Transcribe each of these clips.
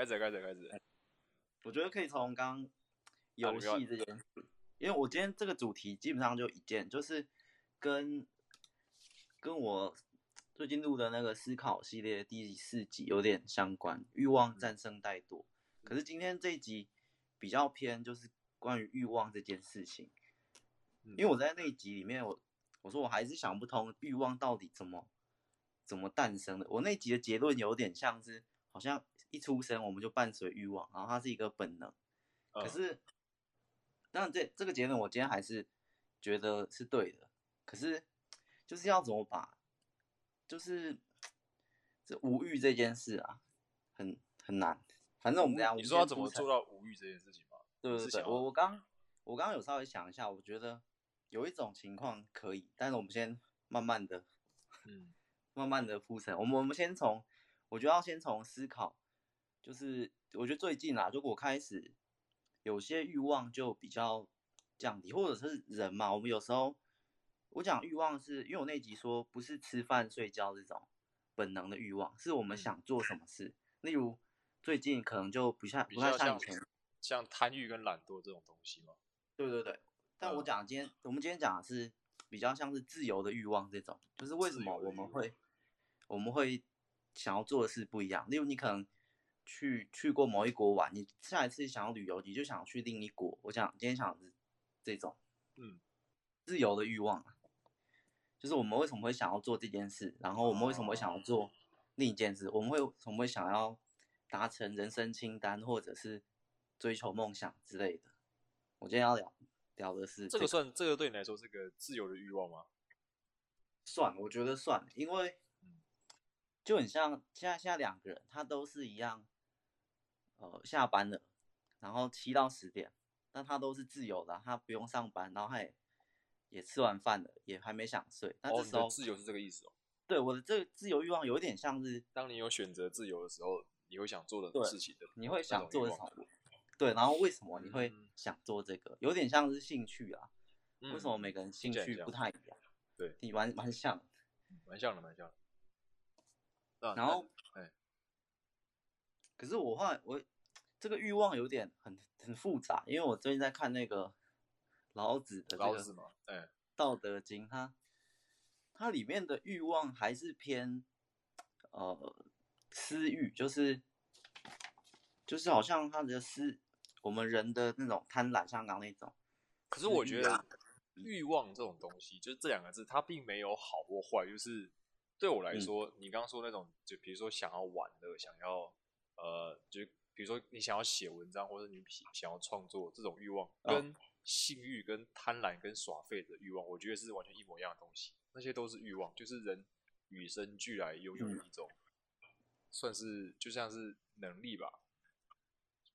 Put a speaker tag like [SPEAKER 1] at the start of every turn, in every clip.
[SPEAKER 1] 开始，开始，开始。
[SPEAKER 2] 我觉得可以从刚游戏这件事，因为我今天这个主题基本上就一件，就是跟跟我最近录的那个思考系列第四集有点相关，欲望战胜怠惰。可是今天这一集比较偏，就是关于欲望这件事情。因为我在那一集里面，我我说我还是想不通欲望到底怎么怎么诞生的。我那集的结论有点像是，好像一出生我们就伴随欲望，然后它是一个本能。可是，当然这这个结论我今天还是觉得是对的。可是，就是要怎么把，就是这无欲这件事啊，很很难。反正我们这样，
[SPEAKER 1] 你说要怎么做到无欲这件事情吗？
[SPEAKER 2] 对对对，我我刚我刚刚有稍微想一下，我觉得。有一种情况可以，但是我们先慢慢的，嗯，慢慢的铺陈。我们我们先从，我觉得要先从思考，就是我觉得最近啊，如果开始有些欲望就比较降低，或者是人嘛，我们有时候我讲欲望是因为我那集说不是吃饭睡觉这种本能的欲望，是我们想做什么事。嗯、例如最近可能就不像不太像以前，
[SPEAKER 1] 像贪欲跟懒惰这种东西嘛。
[SPEAKER 2] 对对对。但我讲今天，我们今天讲的是比较像是自由的欲望这种，就是为什么我们会我们会想要做的事不一样。例如，你可能去去过某一国玩，你下一次想要旅游，你就想去另一国。我想今天讲的是这种，嗯，自由的欲望，就是我们为什么会想要做这件事，然后我们为什么会想要做另一件事，我们会为什么会想要达成人生清单，或者是追求梦想之类的。我今天要聊。聊的是、这个、
[SPEAKER 1] 这个算这个对你来说是个自由的欲望吗？
[SPEAKER 2] 算，我觉得算，因为就很像现在现在两个人，他都是一样，呃，下班了，然后七到十点，但他都是自由的，他不用上班，然后他也也吃完饭了，也还没想睡。那这时候、
[SPEAKER 1] 哦、自由是这个意思哦。
[SPEAKER 2] 对，我的这个自由欲望有点像是，
[SPEAKER 1] 当你有选择自由的时候，你会想做的事情的，
[SPEAKER 2] 你会想做的什么？对，然后为什么你会想做这个？有点像是兴趣啊。为什么每个人兴趣不太一样？
[SPEAKER 1] 对，
[SPEAKER 2] 你蛮蛮像，
[SPEAKER 1] 蛮像的，蛮像
[SPEAKER 2] 的。然后，哎，可是我后来我这个欲望有点很很复杂，因为我最近在看那个老子的
[SPEAKER 1] 老子嘛，哎，《
[SPEAKER 2] 道德经》，它它里面的欲望还是偏呃私欲，就是就是好像他的私。我们人的那种贪婪，像刚刚那种。
[SPEAKER 1] 可是我觉得欲望这种东西，就是这两个字，它并没有好或坏。就是对我来说，嗯、你刚刚说那种，就比如说想要玩的，想要呃，就比如说你想要写文章，或者你想要创作这种欲望，跟性欲、跟贪婪、跟耍废的欲望，我觉得是完全一模一样的东西。那些都是欲望，就是人与生俱来拥有一种，嗯、算是就像是能力吧。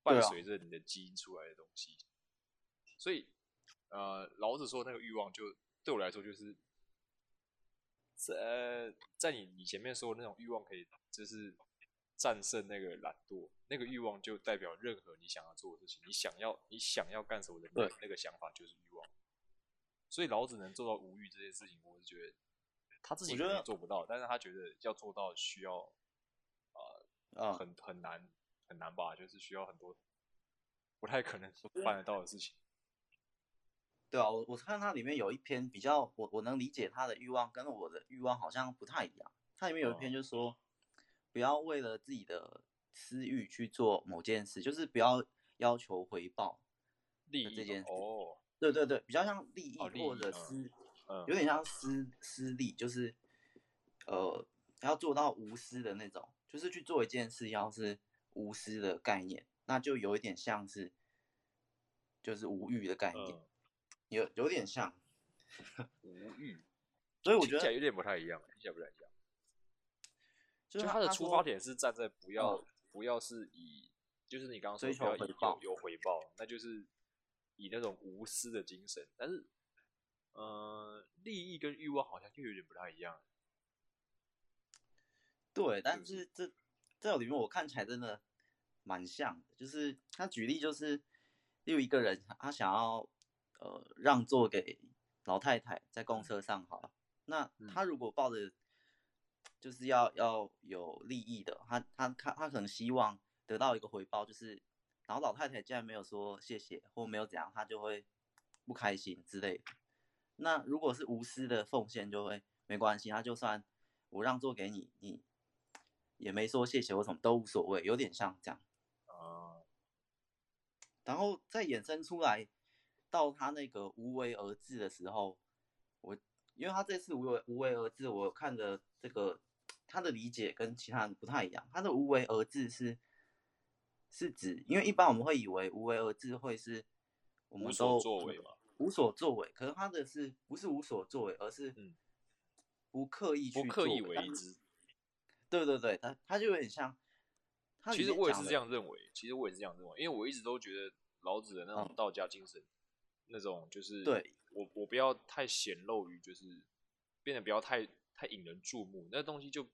[SPEAKER 1] 伴随着你的基因出来的东西，所以，呃，老子说那个欲望，就对我来说，就是在在你你前面说的那种欲望，可以就是战胜那个懒惰，那个欲望就代表任何你想要做的事情，你想要你想要干什么的那那个想法就是欲望。所以老子能做到无欲这件事情，我是觉得他自己可能做不到，但是他觉得要做到需要，呃，呃很很难。很难吧，就是需要很多不太可能办得到的事情。
[SPEAKER 2] 对啊，我我看它里面有一篇比较，我我能理解他的欲望跟我的欲望好像不太一样。它里面有一篇就是说，哦、不要为了自己的私欲去做某件事，就是不要要求回报
[SPEAKER 1] 利益这件事。哦，
[SPEAKER 2] 对对对，比较像利益或者私，哦、有点像私私利，就是呃要做到无私的那种，就是去做一件事，要是。无私的概念，那就有一点像是，就是无欲的概念，嗯、有有点像
[SPEAKER 1] 无欲，
[SPEAKER 2] 所以我觉得
[SPEAKER 1] 有点不太一样，听起来不太一样。就是他的出发点是站在不要、嗯、不要是以，就是你刚刚说不要以有有回报，那就是以那种无私的精神。但是，呃，利益跟欲望好像就有点不太一样。
[SPEAKER 2] 对，但是这。这里面我看起来真的蛮像的，就是他举例就是，有一个人他想要呃让座给老太太在公车上好了，那他如果抱着就是要要有利益的，他他他他可能希望得到一个回报，就是然后老太太既然没有说谢谢或没有怎样，她就会不开心之类的。那如果是无私的奉献，就会没关系，他就算我让座给你，你也没说谢谢我什么都无所谓，有点像这样。然后再衍生出来，到他那个无为而治的时候，我因为他这次无为无为而治，我看的这个他的理解跟其他人不太一样。他的无为而治是是指，因为一般我们会以为无为而治会是我们都
[SPEAKER 1] 无所作为嘛，
[SPEAKER 2] 无所作为。可是他的是不是无所作为，而是不刻意去
[SPEAKER 1] 不刻意为之。
[SPEAKER 2] 对对对，他他就有点像。
[SPEAKER 1] 其实我也是这样认为，其实我也是这样认为，因为我一直都觉得老子的那种道家精神，嗯、那种就是对我我不要太显露于，就是变得不要太太引人注目，那东西就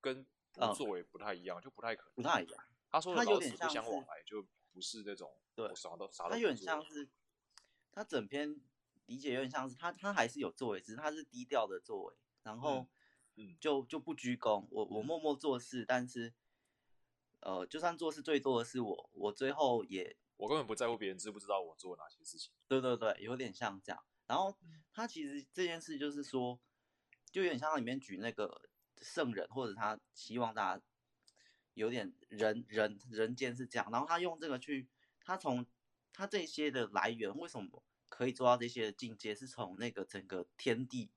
[SPEAKER 1] 跟不作为不太一样，嗯、就不太可能。
[SPEAKER 2] 不太一样。
[SPEAKER 1] 他说的老子不相往来，就不是那种对啥都啥都。
[SPEAKER 2] 他有点像是，他整篇理解有点像是他他还是有作为，只是他是低调的作为，然后嗯就就不鞠躬，我我默默做事，但是。呃，就算做事最多的是我，我最后也，
[SPEAKER 1] 我根本不在乎别人知不知道我做了哪些事情。
[SPEAKER 2] 对对对，有点像这样。然后他其实这件事就是说，就有点像里面举那个圣人，或者他希望大家有点人人人间是这样。然后他用这个去，他从他这些的来源，为什么可以做到这些的境界，是从那个整个天地，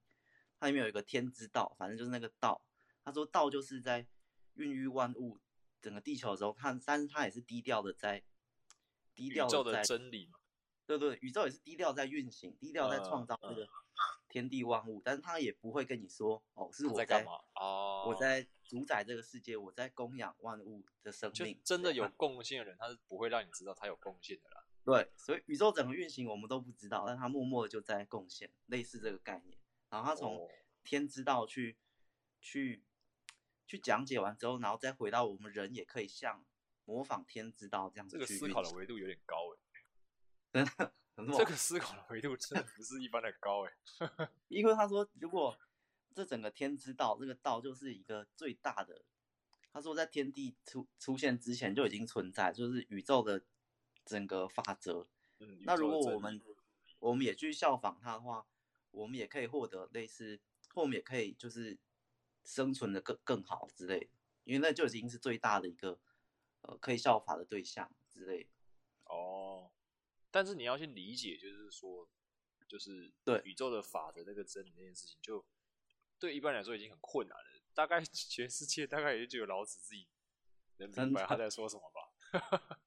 [SPEAKER 2] 它里面有一个天之道，反正就是那个道。他说道就是在孕育万物。整个地球的时候，他但是他也是低调的在低调的在
[SPEAKER 1] 真理嘛，
[SPEAKER 2] 对对，宇宙也是低调在运行，低调在创造这个天地万物，但是他也不会跟你说哦，是我在干嘛哦，我在主宰这个世界，我在供养万物的生命。
[SPEAKER 1] 真的有贡献的人，他是不会让你知道他有贡献的啦。
[SPEAKER 2] 对，所以宇宙整个运行我们都不知道，但他默默的就在贡献，类似这个概念。然后他从天之道去去。去讲解完之后，然后再回到我们人也可以像模仿天之道这样子。
[SPEAKER 1] 这个思考的维度有点高哎，
[SPEAKER 2] 真的，
[SPEAKER 1] 这个思考的维度真的不是一般的高哎。
[SPEAKER 2] 因为他说，如果这整个天之道，这个道就是一个最大的，他说在天地出出现之前就已经存在，就是宇宙的整个法则。嗯，那如果我们我们也去效仿他的话，我们也可以获得类似，或我们也可以就是。生存的更更好之类的，因为那就已经是最大的一个呃可以效法的对象之类的。
[SPEAKER 1] 哦，但是你要去理解，就是说，就是对宇宙的法则那个真理那件事情，就对一般来说已经很困难了。大概 全世界大概也就只有老子自己能明白他在说什么吧。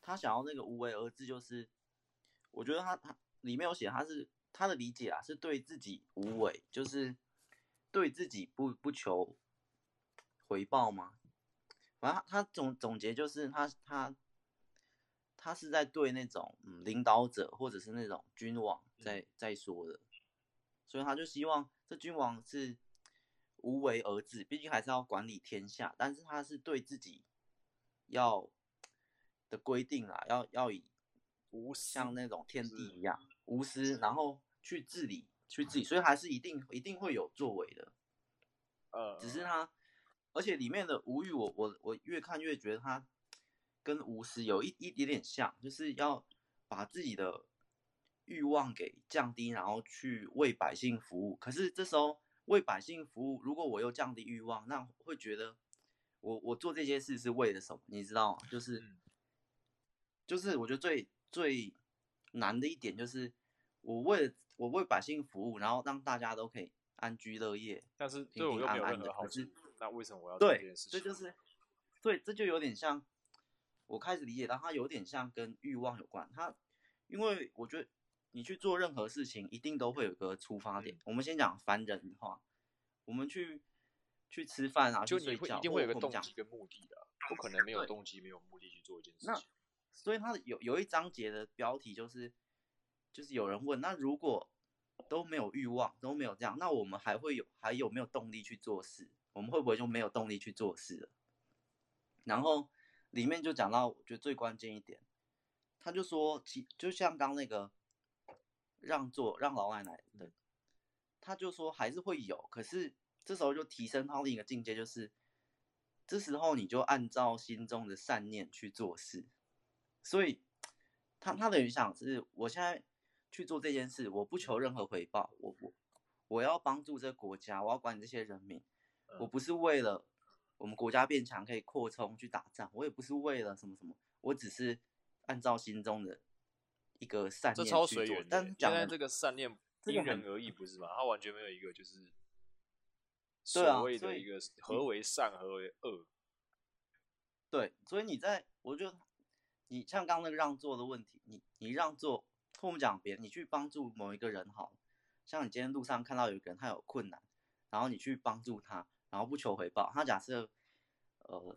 [SPEAKER 2] 他想要那个无为而治，就是我觉得他他里面有写，他是他的理解啊，是对自己无为，就是。对自己不不求回报吗？反正他，总总结就是他他他是在对那种嗯领导者或者是那种君王在在说的，所以他就希望这君王是无为而治，毕竟还是要管理天下，但是他是对自己要的规定啊，要要以无像那种天地一样无私，然后去治理。去治理，所以还是一定一定会有作为的，呃，只是他，而且里面的无欲，我我我越看越觉得他跟无私有一一点点像，就是要把自己的欲望给降低，然后去为百姓服务。可是这时候为百姓服务，如果我又降低欲望，那会觉得我我做这些事是为了什么？你知道吗？就是就是我觉得最最难的一点就是我为了。我为百姓服务，然后让大家都可以安居乐业，
[SPEAKER 1] 但是对我又没有任何好处。那为什么我要
[SPEAKER 2] 做这件事情？对，这就是，对，这就有点像，我开始理解到它有点像跟欲望有关。它，因为我觉得你去做任何事情，一定都会有个出发点。嗯、我们先讲凡人的话，我们去去吃饭啊，
[SPEAKER 1] 就
[SPEAKER 2] 你会
[SPEAKER 1] 一定会有个动机跟目的的，不可能没有动机没有目的去做一件事情。
[SPEAKER 2] 那所以它有有一章节的标题就是。就是有人问，那如果都没有欲望，都没有这样，那我们还会有还有没有动力去做事？我们会不会就没有动力去做事了？然后里面就讲到，我觉得最关键一点，他就说，其就像刚那个让座让老奶奶的，他就说还是会有，可是这时候就提升到另一个境界，就是这时候你就按照心中的善念去做事，所以他他的影响是，我现在去做这件事，我不求任何回报，我我我要帮助这个国家，我要管理这些人民，我不是为了我们国家变强可以扩充去打仗，我也不是为了什么什么，我只是按照心中的一个善念去做。
[SPEAKER 1] 这超但是讲的这个善念因人而异，不是吗？他完全没有一个就是。所谓的一个何为善，何为恶？
[SPEAKER 2] 对，所以你在，我就你像刚刚那个让座的问题，你你让座，或我们讲别人，你去帮助某一个人，好，像你今天路上看到有一个人他有困难，然后你去帮助他，然后不求回报，他假设，呃，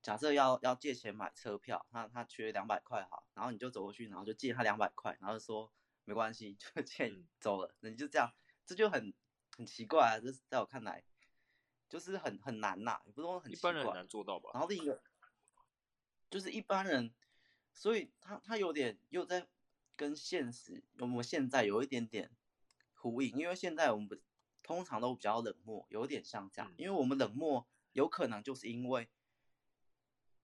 [SPEAKER 2] 假设要要借钱买车票，他他缺两百块，哈，然后你就走过去，然后就借他两百块，然后就说没关系，就借你走了，那你就这样，这就很。很奇怪啊，这在我看来就是很很难呐，也不是说很奇怪，
[SPEAKER 1] 一般人很难做到吧。
[SPEAKER 2] 然后另一个就是一般人，所以他他有点又在跟现实我们现在有一点点呼应，因为现在我们不通常都比较冷漠，有点像这样，因为我们冷漠有可能就是因为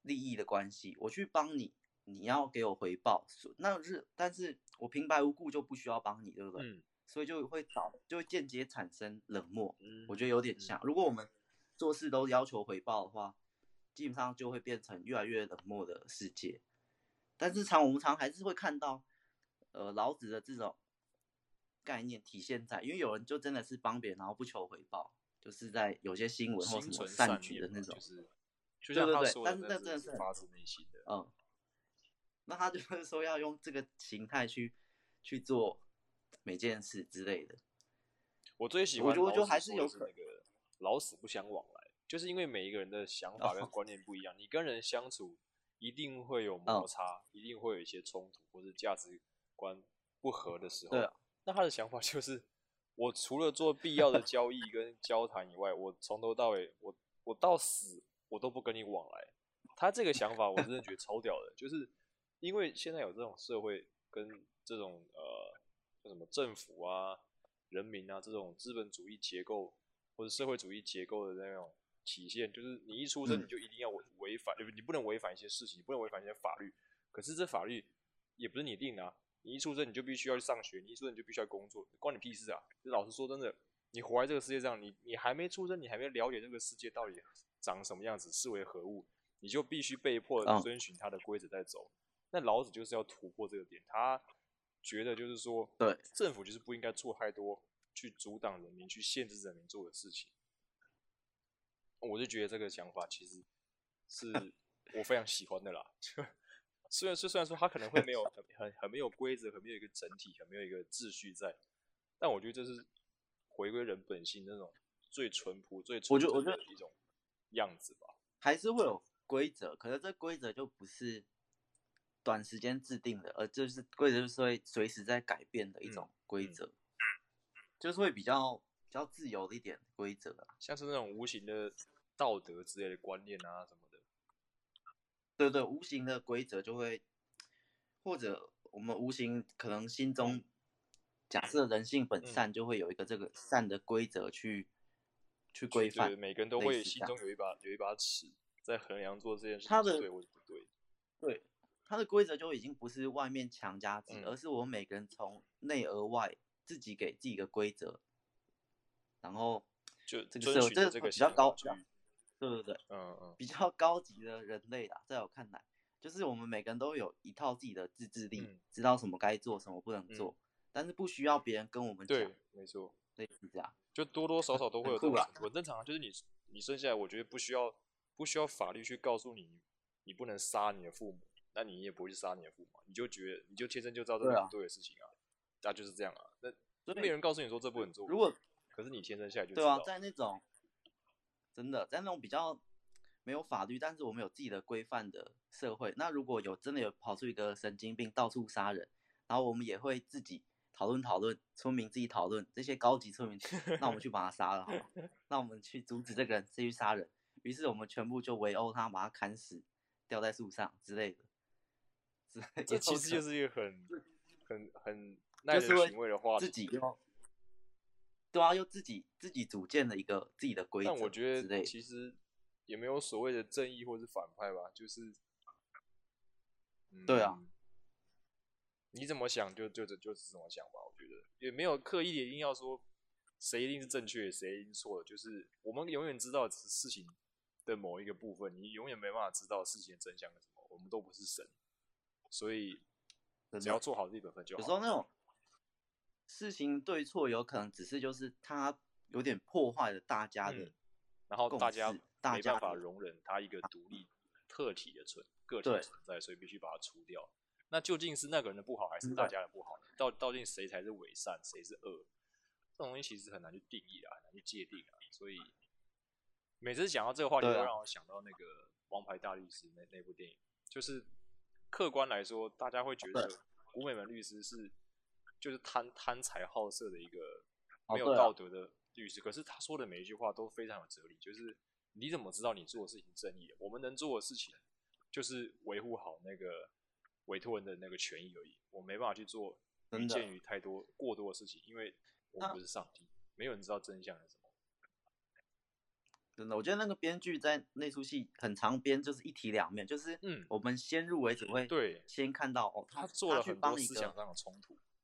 [SPEAKER 2] 利益的关系，我去帮你，你要给我回报，那是但是我平白无故就不需要帮你，对不对？嗯所以就会导，就会间接产生冷漠。嗯，我觉得有点像。如果我们做事都要求回报的话，基本上就会变成越来越冷漠的世界。但是常我们常还是会看到，呃，老子的这种概念体现在，因为有人就真的是帮别人，然后不求回报，就是在有些新闻或什么善举的那种，
[SPEAKER 1] 就是，就像他说的，但是那真的是发自内心的。
[SPEAKER 2] 嗯，那他就是说要用这个形态去去做。每件事之类的，
[SPEAKER 1] 我最喜欢，我觉得还是有那个老死不相往来，就是因为每一个人的想法跟观念不一样，你跟人相处一定会有摩擦，一定会有一些冲突或者价值观不合的时候。那他的想法就是，我除了做必要的 交易跟交谈以外，我从头到尾，我我到死我都不跟你往来。他这个想法我真的觉得超屌的，就是因为现在有这种社会跟这种呃叫。什么政府啊、人民啊这种资本主义结构或者社会主义结构的那种体现，就是你一出生你就一定要违违反，对不？你不能违反一些事情，你不能违反一些法律。可是这法律也不是你定的啊，你一出生你就必须要去上学，你一出生你就必须要工作，关你屁事啊！就老实说，真的，你活在这个世界上，你你还没出生，你还没了解这个世界到底长什么样子，是为何物，你就必须被迫遵循它的规则在走。那老子就是要突破这个点，他。觉得就是说，对政府就是不应该做太多去阻挡人民、去限制人民做的事情。我就觉得这个想法其实是我非常喜欢的啦。虽然是虽然说他可能会没有很很很没有规则、很没有一个整体、很没有一个秩序在，但我觉得这是回归人本性那种最淳朴、最纯真的一种样子吧。
[SPEAKER 2] 还是会有规则，可是这规则就不是。短时间制定的，而就是规则，就是会随时在改变的一种规则，嗯嗯，就是会比较比较自由的一点规则啊，
[SPEAKER 1] 像是那种无形的道德之类的观念啊什么的。
[SPEAKER 2] 对对，无形的规则就会，或者我们无形可能心中假设人性本善，就会有一个这个善的规则去、嗯、去规范。
[SPEAKER 1] 对，每个人都会心中有一把有一把尺，在衡量做这件事情是对或者不对。
[SPEAKER 2] 对。它的规则就已经不是外面强加之、嗯，而是我们每个人从内而外自己给自己一个规则，然后
[SPEAKER 1] 就这
[SPEAKER 2] 个是这个比较高，对对对，
[SPEAKER 1] 嗯嗯，
[SPEAKER 2] 比较高级的人类啦，在我看来，就是我们每个人都有一套自己的自制力、嗯，知道什么该做，什么不能做，嗯、但是不需要别人跟我们讲，
[SPEAKER 1] 对，没错，
[SPEAKER 2] 类似这样，
[SPEAKER 1] 就多多少少都会有这种，很正常，就是你你生下来，我觉得不需要不需要法律去告诉你，你不能杀你的父母。那你也不会去杀你的父母，你就觉得你就天生就知道这是不对的事情啊，那、啊、就是这样啊。那没人告诉你说这不能做，
[SPEAKER 2] 如果
[SPEAKER 1] 可是你天生下来就知道。
[SPEAKER 2] 对啊，在那种真的在那种比较没有法律，但是我们有自己的规范的社会，那如果有真的有跑出一个神经病到处杀人，然后我们也会自己讨论讨论，村民自己讨论这些高级村民，那我们去把他杀了好吗？那我们去阻止这个人继续杀人，于是我们全部就围殴他，把他砍死，吊在树上之类的。
[SPEAKER 1] 这其实就是一个很、很、很耐人寻味的话题。
[SPEAKER 2] 自己又对啊，又自己自己组建了一个自己的规则。
[SPEAKER 1] 但我觉得，其实也没有所谓的正义或是反派吧，就是，
[SPEAKER 2] 嗯、对啊，
[SPEAKER 1] 你怎么想就就就就是怎么想吧，我觉得也没有刻意的一定要说谁一定是正确，谁一定是错的，就是我们永远知道只是事情的某一个部分，你永远没办法知道事情的真相是什么，我们都不是神，所以只要做好自己本分就好。
[SPEAKER 2] 有时候那种事情对错有可能只是就是他有点破坏了大家的、嗯，
[SPEAKER 1] 然后大家没办法容忍他一个独立特体的存个体的存在，所以必须把它除掉。那究竟是那个人的不好，还是大家的不好？到到底谁才是伪善，谁是恶？这种东西其实很难去定义啊，很难去界定啊。所以每次讲到这个话题，都让我想到那个《王牌大律师》那那部电影。就是客观来说，大家会觉得古美门律师是就是贪贪财好色的一个没有道德的律师。可是他说的每一句话都非常有哲理。就是你怎么知道你做的事情正义？我们能做的事情就是维护好那个委托人的那个权益而已。我没办法去做逾矩于太多过多的事情，因为。我们不是上帝，没有人知道真相是什么。
[SPEAKER 2] 真的，我觉得那个编剧在那出戏很长编，就是一体两面，就是嗯，我们先入为主会对先看到哦，他
[SPEAKER 1] 做了很多思想上的冲突，
[SPEAKER 2] 就是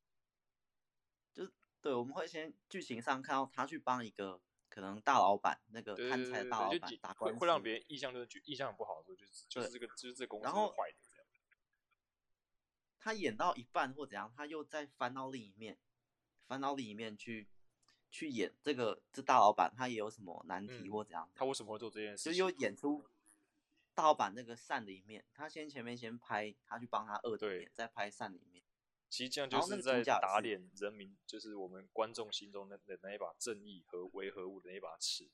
[SPEAKER 2] 对，我们会先剧情上看到他去帮一个可能大老板那个贪财大老板打官司，
[SPEAKER 1] 会让别人印象就是印象很不好的时候，就是就是这个就是这公司坏的这样。
[SPEAKER 2] 他演到一半或怎样，他又再翻到另一面。翻到另一面去，去演这个这大老板他也有什么难题或怎样、嗯？
[SPEAKER 1] 他为什么会做这件事？
[SPEAKER 2] 就又演出大老板那个善的一面。他先前面先拍他去帮他恶的一面，再拍善的一面。
[SPEAKER 1] 其实这样就是在打脸人民，就是我们观众心中的的那一把正义和维和物的那一把尺。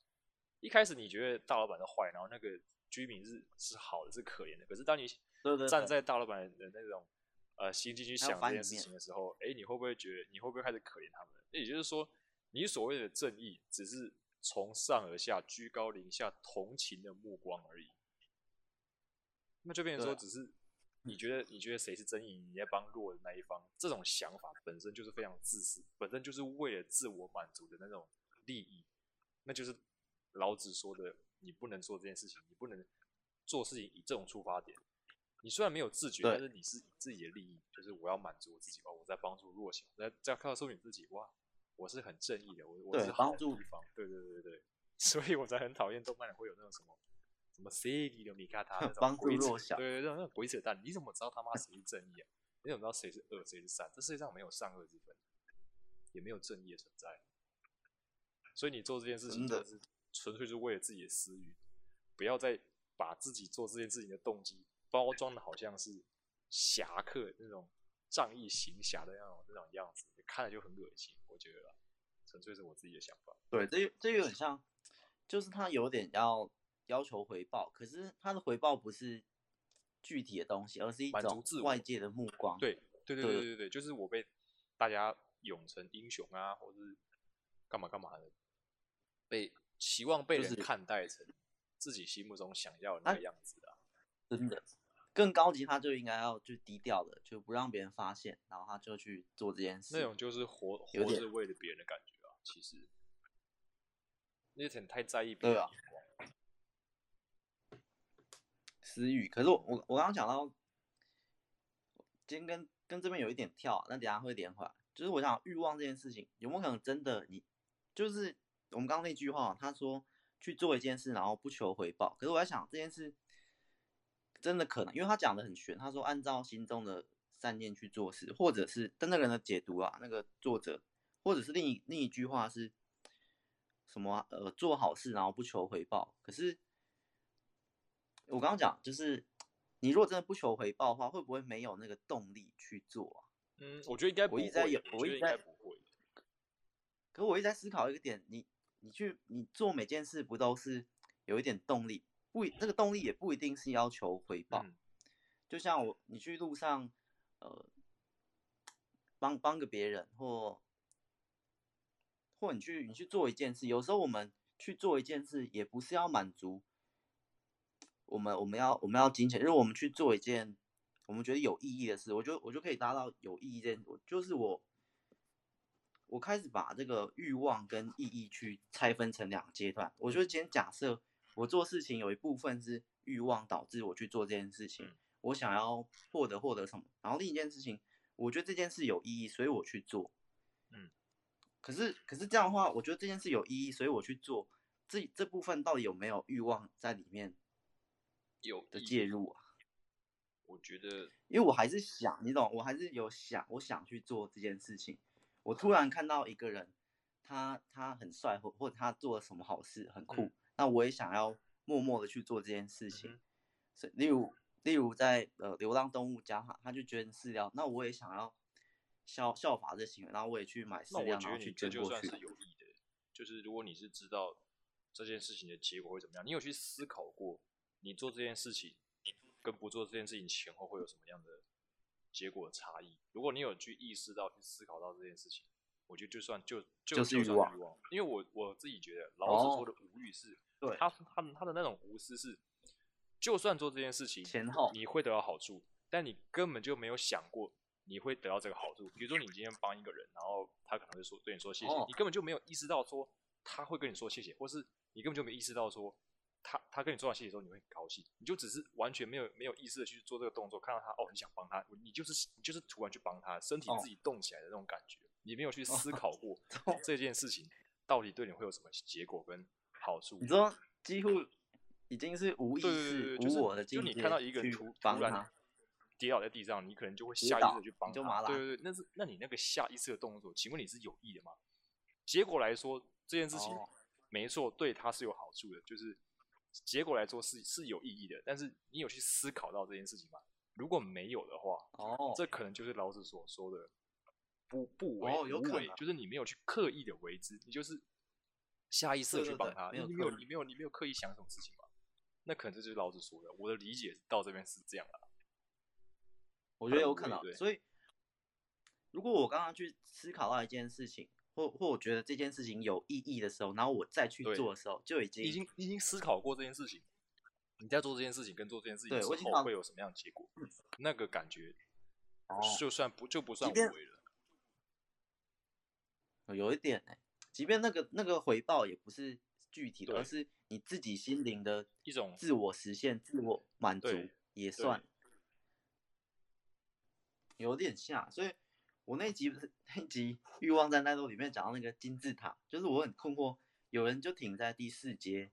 [SPEAKER 1] 一开始你觉得大老板的坏，然后那个居民是是好的，是可怜的。可是当你站在大老板的那种。呃，心境去想这件事情的时候，哎，你会不会觉得，你会不会开始可怜他们？那也就是说，你所谓的正义，只是从上而下居高临下同情的目光而已。那就变成说，只是你觉得，你觉得谁是真赢，你在帮弱的那一方，这种想法本身就是非常自私，本身就是为了自我满足的那种利益。那就是老子说的，你不能做这件事情，你不能做事情以这种出发点。你虽然没有自觉，但是你是以自己的利益，就是我要满足我自己哦，我在帮助弱小，在在告诉你自己哇，我是很正义的，我我是帮助一方，对对对对，所以我才很讨厌动漫里会有那种什么什么正义的味方那种
[SPEAKER 2] 帮助弱小，
[SPEAKER 1] 对对对，那种鬼扯淡，你怎么知道他妈谁是正义啊？你怎么知道谁是恶谁是善？这世界上没有善恶之分，也没有正义的存在，所以你做这件事情真的是纯粹是为了自己的私欲，不要再把自己做这件事情的动机。包装的好像是侠客那种仗义行侠的那种那种样子，看着就很恶心。我觉得，纯粹是我自己的想法。
[SPEAKER 2] 对，这这有点像，就是他有点要要求回报，可是他的回报不是具体的东西，而是一种外界的目光。
[SPEAKER 1] 对，对对对对对对，就是我被大家拥成英雄啊，或是干嘛干嘛的，被期望被人看待成自己心目中想要的那个样子啊，
[SPEAKER 2] 真的。更高级，他就应该要就低调的，就不让别人发现，然后他就去做这件事。
[SPEAKER 1] 那种就是活活着为了别人的感觉啊，其实那点太在意别人的眼光。
[SPEAKER 2] 私欲，可是我我我刚刚讲到，今天跟跟这边有一点跳，那等下会连回来。就是我想欲望这件事情，有没有可能真的你就是我们刚刚那句话，他说去做一件事，然后不求回报。可是我在想这件事。真的可能，因为他讲的很玄。他说按照心中的善念去做事，或者是但那个人的解读啊，那个作者，或者是另一另一句话是什么？呃，做好事然后不求回报。可是我刚刚讲，就是你如果真的不求回报的话，会不会没有那个动力去做啊？
[SPEAKER 1] 嗯，我觉得应该不会。
[SPEAKER 2] 我一直在有，我一直在不会。可我一直在思考一个点，你你去你做每件事不都是有一点动力？不，那个动力也不一定是要求回报。嗯、就像我，你去路上，呃，帮帮个别人，或或你去你去做一件事，有时候我们去做一件事，也不是要满足我们我们要我们要金钱，如果我们去做一件我们觉得有意义的事，我就我就可以达到有意义的。我就是我，我开始把这个欲望跟意义去拆分成两个阶段。我觉得今天假设。我做事情有一部分是欲望导致我去做这件事情，嗯、我想要获得获得什么，然后另一件事情，我觉得这件事有意义，所以我去做。嗯，可是可是这样的话，我觉得这件事有意义，所以我去做，这这部分到底有没有欲望在里面？
[SPEAKER 1] 有
[SPEAKER 2] 的介入啊？
[SPEAKER 1] 我觉得，
[SPEAKER 2] 因为我还是想，你懂，我还是有想，我想去做这件事情。我突然看到一个人，他他很帅，或或者他做了什么好事，很酷，嗯、那我也想要默默的去做这件事情。嗯、所以，例如例如在呃流浪动物家哈，他就捐饲料，那我也想要效效法这行为，然后我也去买饲料，然后去捐过去。
[SPEAKER 1] 就算是有益的，就是如果你是知道这件事情的结果会怎么样，你有去思考过，你做这件事情。跟不做这件事情前后会有什么样的结果的差异？如果你有去意识到、去思考到这件事情，我觉得就算就就
[SPEAKER 2] 就是欲望。
[SPEAKER 1] 因为我我自己觉得老子说的无欲是，
[SPEAKER 2] 对
[SPEAKER 1] 他他他的那种无私是，就算做这件事情
[SPEAKER 2] 前后
[SPEAKER 1] 你会得到好处，但你根本就没有想过你会得到这个好处。比如说你今天帮一个人，然后他可能会说对你说谢谢，你根本就没有意识到说他会跟你说谢谢，或是你根本就没意识到说。他他跟你做完谢谢的时候，你会很高兴，你就只是完全没有没有意识的去做这个动作，看到他哦，你想帮他，你就是你就是突然去帮他，身体自己动起来的那种感觉，哦、你没有去思考过这件事情到底对你会有什么结果跟好处。
[SPEAKER 2] 你说几乎已经是无意识、无我的境界，
[SPEAKER 1] 就你看到一个人突突然跌倒在地上，你可能就会下意识的去帮他。对对对，那是那你那个下意识的动作，请问你是有意的吗？结果来说，这件事情、哦、没错，对他是有好处的，就是。结果来说是是有意义的，但是你有去思考到这件事情吗？如果没有的话，哦，这可能就是老子所说的不不为无为，就是你没有去刻意的为之，你就是下意识的去帮他，你没有你没有你没有刻意想什么事情吗？那可能这就是老子说的。我的理解到这边是这样啊，
[SPEAKER 2] 我觉得有 可能。所以，如果我刚刚去思考到一件事情。或或我觉得这件事情有意义的时候，然后我再去做的时候，就已经
[SPEAKER 1] 已经已经思考过这件事情。你在做这件事情跟做这件事情之后会有什么样的结果？那个感觉，就算不就不算无为了。
[SPEAKER 2] 有一点呢，即便那个那个回报也不是具体的，而是你自己心灵的一种自我实现、自我满足也算。有点像，所以。我那集不是那集欲望在奈落里面讲到那个金字塔，就是我很困惑，有人就停在第四阶，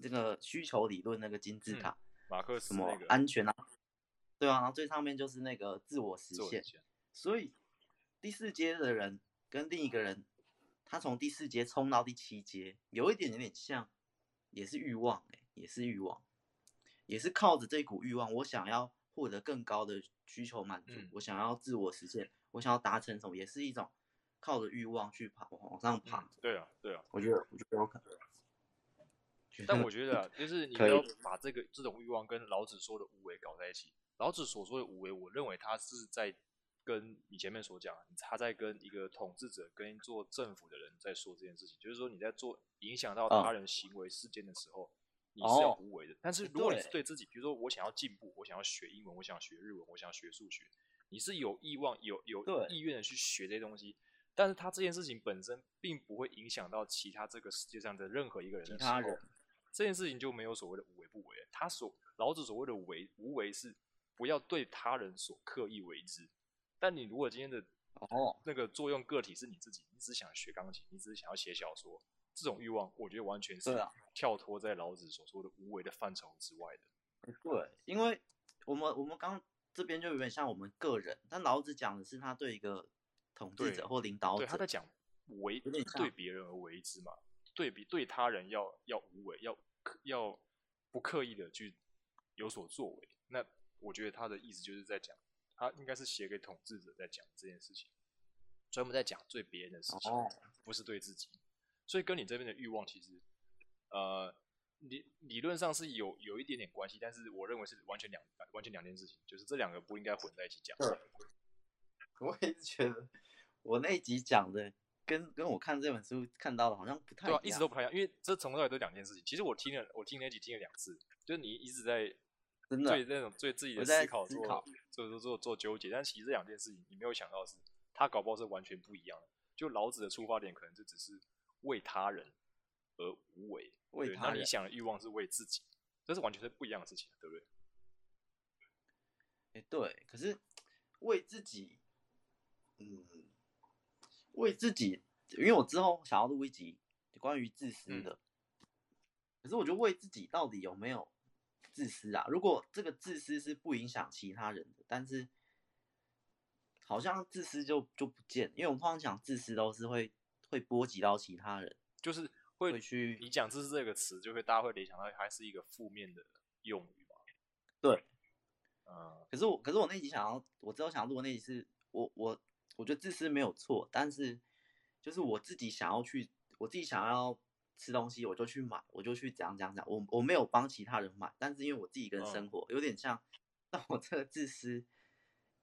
[SPEAKER 2] 这个需求理论那个金字塔，
[SPEAKER 1] 嗯、马克思、
[SPEAKER 2] 什么安全啊，对啊，然后最上面就是那个自我实现，所以第四阶的人跟另一个人，他从第四阶冲到第七阶，有一点有点像，也是欲望、欸，也是欲望，也是靠着这股欲望，我想要获得更高的需求满足，嗯、我想要自我实现。我想要达成什么，也是一种靠着欲望去爬往上爬。
[SPEAKER 1] 嗯、对啊，对啊，
[SPEAKER 2] 我觉得，我觉得有可能。
[SPEAKER 1] 但我觉得啊，就是你不要把这个这种欲望跟老子说的无为搞在一起。老子所说的无为，我认为他是在跟你前面所讲，他在跟一个统治者、跟做政府的人在说这件事情。就是说，你在做影响到他人行为事件的时候，哦、你是要无为的。但是如果你是对自己，比如说我想要进步，我想要学英文，我想要学日文，我想要学数学。你是有欲望、有有意愿的去学这些东西，但是他这件事情本身并不会影响到其他这个世界上的任何一个人的时候，这件事情就没有所谓的无为不为。他所老子所谓的为无为是不要对他人所刻意为之。但你如果今天的哦那个作用个体是你自己，你只想学钢琴，你只是想要写小说，这种欲望，我觉得完全是跳脱在老子所说的无为的范畴之外的。
[SPEAKER 2] 对，因为我们我们刚。这边就有点像我们个人，但老子讲的是他对一个统治者或领导者，
[SPEAKER 1] 对，他在讲为对别人而为之嘛，对比对他人要要无为，要要不刻意的去有所作为。那我觉得他的意思就是在讲，他应该是写给统治者在讲这件事情，专门在讲对别人的事情，不是对自己。所以跟你这边的欲望其实，呃。理理论上是有有一点点关系，但是我认为是完全两完全两件事情，就是这两个不应该混在一起
[SPEAKER 2] 讲。我也是觉得我那一集讲的跟跟我看这本书看到的好像不太一样，
[SPEAKER 1] 对啊，一直都不太一样，因为这从头到尾都两件事情。其实我听了我听那集听了两次，就是你一直在真的对那种对自己的思考做做做做做纠结，但其实这两件事情你没有想到是，他搞不好是完全不一样的。就老子的出发点可能就只是为他人。而无为。
[SPEAKER 2] 为他人。
[SPEAKER 1] 那你想的欲望是为自己，这是完全是不一样的事情，对不对？
[SPEAKER 2] 哎、欸，对。可是为自己，嗯，为自己，因为我之后想要录一集关于自私的。嗯、可是我觉得为自己到底有没有自私啊？如果这个自私是不影响其他人的，但是好像自私就就不见，因为我们通常讲自私都是会会波及到其他人，
[SPEAKER 1] 就是。会去你讲“自私”这个词，就会大家会联想到它是一个负面的用语嘛？
[SPEAKER 2] 对，嗯。可是我，可是我那集想要，我知道想要录的那集是，我我我觉得自私没有错，但是就是我自己想要去，我自己想要吃东西，我就去买，我就去怎样怎样讲，我我没有帮其他人买，但是因为我自己跟生活、嗯、有点像，那我这个自私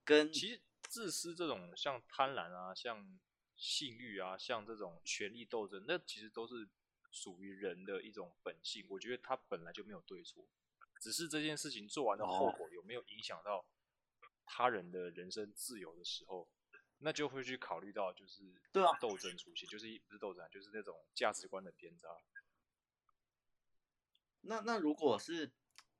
[SPEAKER 2] 跟
[SPEAKER 1] 其实自私这种像贪婪啊，像性欲啊，像这种权力斗争，那其实都是。属于人的一种本性，我觉得他本来就没有对错，只是这件事情做完的后果有没有影响到他人的人生自由的时候，那就会去考虑到就是对啊斗争出现，就是不是斗争，就是那种价值观的偏差。
[SPEAKER 2] 那那如果是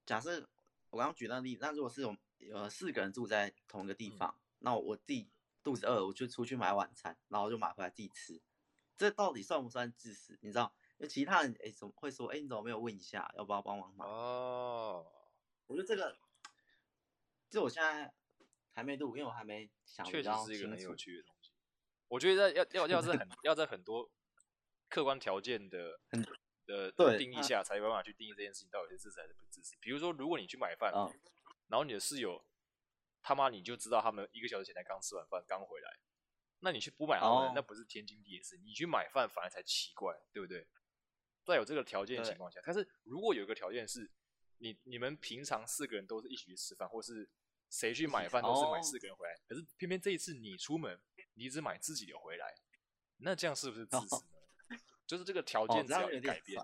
[SPEAKER 2] 假设我刚刚举那例子，那如果是有呃四个人住在同一个地方，嗯、那我自己肚子饿，我就出去买晚餐，然后就买回来自己吃，这到底算不算自私？你知道？那其他人哎，怎么会说？哎，你怎么没有问一下，要不要帮忙买？哦，我觉得这个，就我现在还没录，因为我还没想。
[SPEAKER 1] 确实是一个很有趣的东西。我觉得要要要在很 要在很多客观条件的 的定义下，才有办法去定义这件事情到底是自私还是不自私。比如说，如果你去买饭，嗯、然后你的室友他妈你就知道他们一个小时前才刚吃完饭刚回来，那你去不买他们，哦、那不是天经地义的事。你去买饭反而才奇怪，对不对？在有这个条件的情况下，但是如果有一个条件是，你你们平常四个人都是一起去吃饭，或是谁去买饭都是买四个人回来，可是偏偏这一次你出门，你只买自己的回来，那这样是不是自私呢？就是这个条件只要一改变，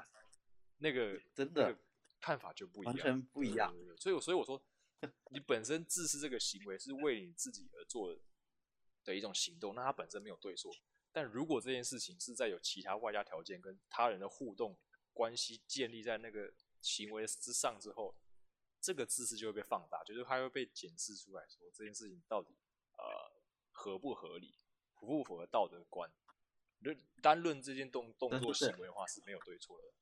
[SPEAKER 1] 那个真的看法就不一样，完全不一样。所以所以我说，你本身自私这个行为是为你自己而做的一种行动，那它本身没有对错。但如果这件事情是在有其他外加条件跟他人的互动关系建立在那个行为之上之后，这个自私就会被放大，就是它会被检视出来说这件事情到底呃合不合理，符不符合道德观。论单论这件动动作行为的话是没有对错的。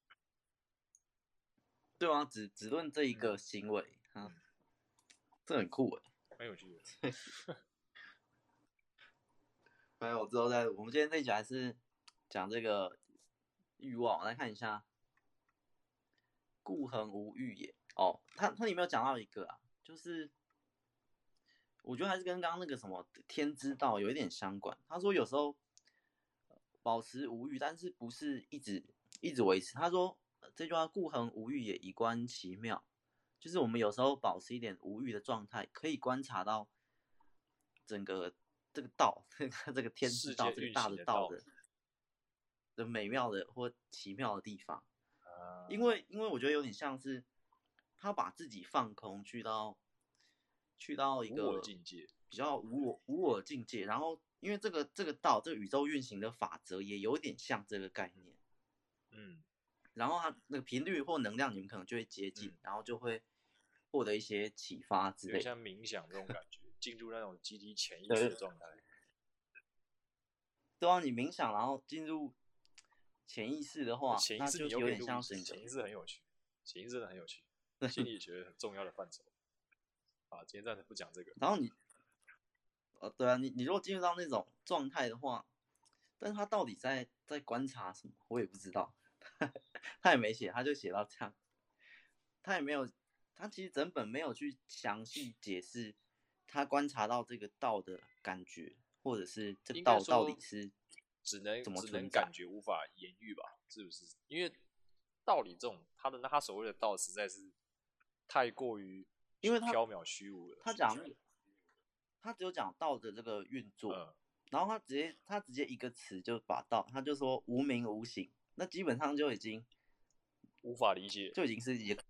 [SPEAKER 2] 对啊，只只论这一个行为，嗯，嗯这很酷诶，
[SPEAKER 1] 很有趣的。
[SPEAKER 2] 没有，之后再。我们今天这一集还是讲这个欲望，来看一下。故恒无欲也。哦，他他里面有讲到一个啊，就是我觉得还是跟刚刚那个什么天之道有一点相关。他说有时候保持无欲，但是不是一直一直维持。他说这句话“故恒无欲也，以观其妙”，就是我们有时候保持一点无欲的状态，可以观察到整个。这个道，这个这个天之道，这个大的道的的美妙的或奇妙的地方，啊、因为因为我觉得有点像是他把自己放空，去到去到一个
[SPEAKER 1] 境界，
[SPEAKER 2] 比较无我无我境界。然后因为这个这个道，这个宇宙运行的法则也有点像这个概念，嗯，然后它那个频率或能量，你们可能就会接近，嗯、然后就会获得一些启发之类的，
[SPEAKER 1] 像冥想这种感觉。进入那种集体潜意识的状态，
[SPEAKER 2] 对啊，你冥想，然后进入潜意识的话，潜意识有点像神。
[SPEAKER 1] 潜意识很有趣，潜意识真的很有趣，心理学很重要的范畴。啊，今天暂时不讲这个。
[SPEAKER 2] 然后你，呃，对啊，你你如果进入到那种状态的话，但是他到底在在观察什么，我也不知道。他也没写，他就写到这样，他也没有，他其实整本没有去详细解释。他观察到这个道的感觉，或者是这个道到底是
[SPEAKER 1] 只能怎么只能感觉无法言喻吧？是不是？因为道理这种，他的那他所谓的道实在是太过于因为缥缈虚无了。
[SPEAKER 2] 他讲，他只有讲道的这个运作，嗯、然后他直接他直接一个词就把道，他就说无名无形，那基本上就已经
[SPEAKER 1] 无法理解，
[SPEAKER 2] 就已经是一个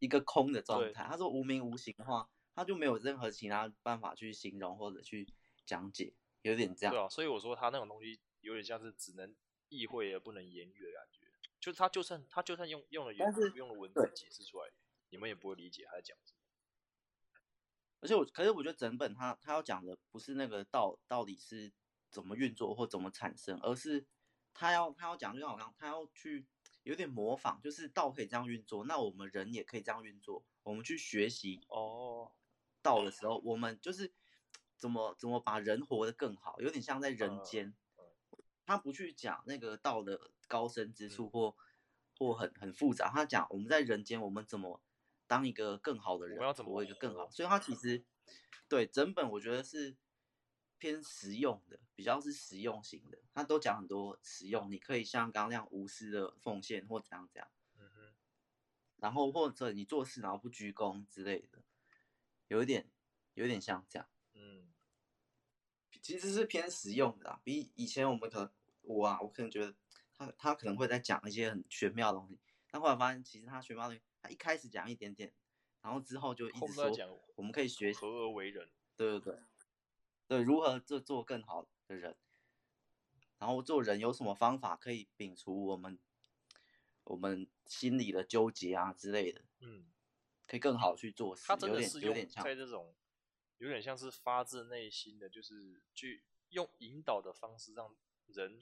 [SPEAKER 2] 一个空的状态。他说无名无形的话。他就没有任何其他办法去形容或者去讲解，有点这样。
[SPEAKER 1] 对啊，所以我说他那种东西有点像是只能意会而不能言喻的感觉，就他就算他就算用用了原用了文字解释出来，你们也不会理解他在讲什么。
[SPEAKER 2] 而且我，可是我觉得整本他他要讲的不是那个道到底是怎么运作或怎么产生，而是他要他要讲，就像我刚刚，他要去有点模仿，就是道可以这样运作，那我们人也可以这样运作。我们去学习哦道的时候，我们就是怎么怎么把人活得更好，有点像在人间。他不去讲那个道的高深之处或或很很复杂，他讲我们在人间我们怎么。当一个更好的人，我要怎么活一个更好？所以他其实对整本我觉得是偏实用的，比较是实用型的。他都讲很多实用，你可以像刚刚那样无私的奉献或怎样怎样。嗯哼。然后或者你做事然后不鞠躬之类的，有一点有点像这样。嗯。其实是偏实用的啊，比以前我们可能我啊，我可能觉得他他可能会在讲一些很玄妙的东西，但后来发现其实他玄妙的东西。他一开始讲一点点，然后之后就一直说，我们可以学习
[SPEAKER 1] 合而为人，
[SPEAKER 2] 对对对，对如何做做更好的人，然后做人有什么方法可以摒除我们我们心里的纠结啊之类的，嗯，可以更好去做事。
[SPEAKER 1] 他真的是有点像在这种，有点像是发自内心的，就是去用引导的方式让人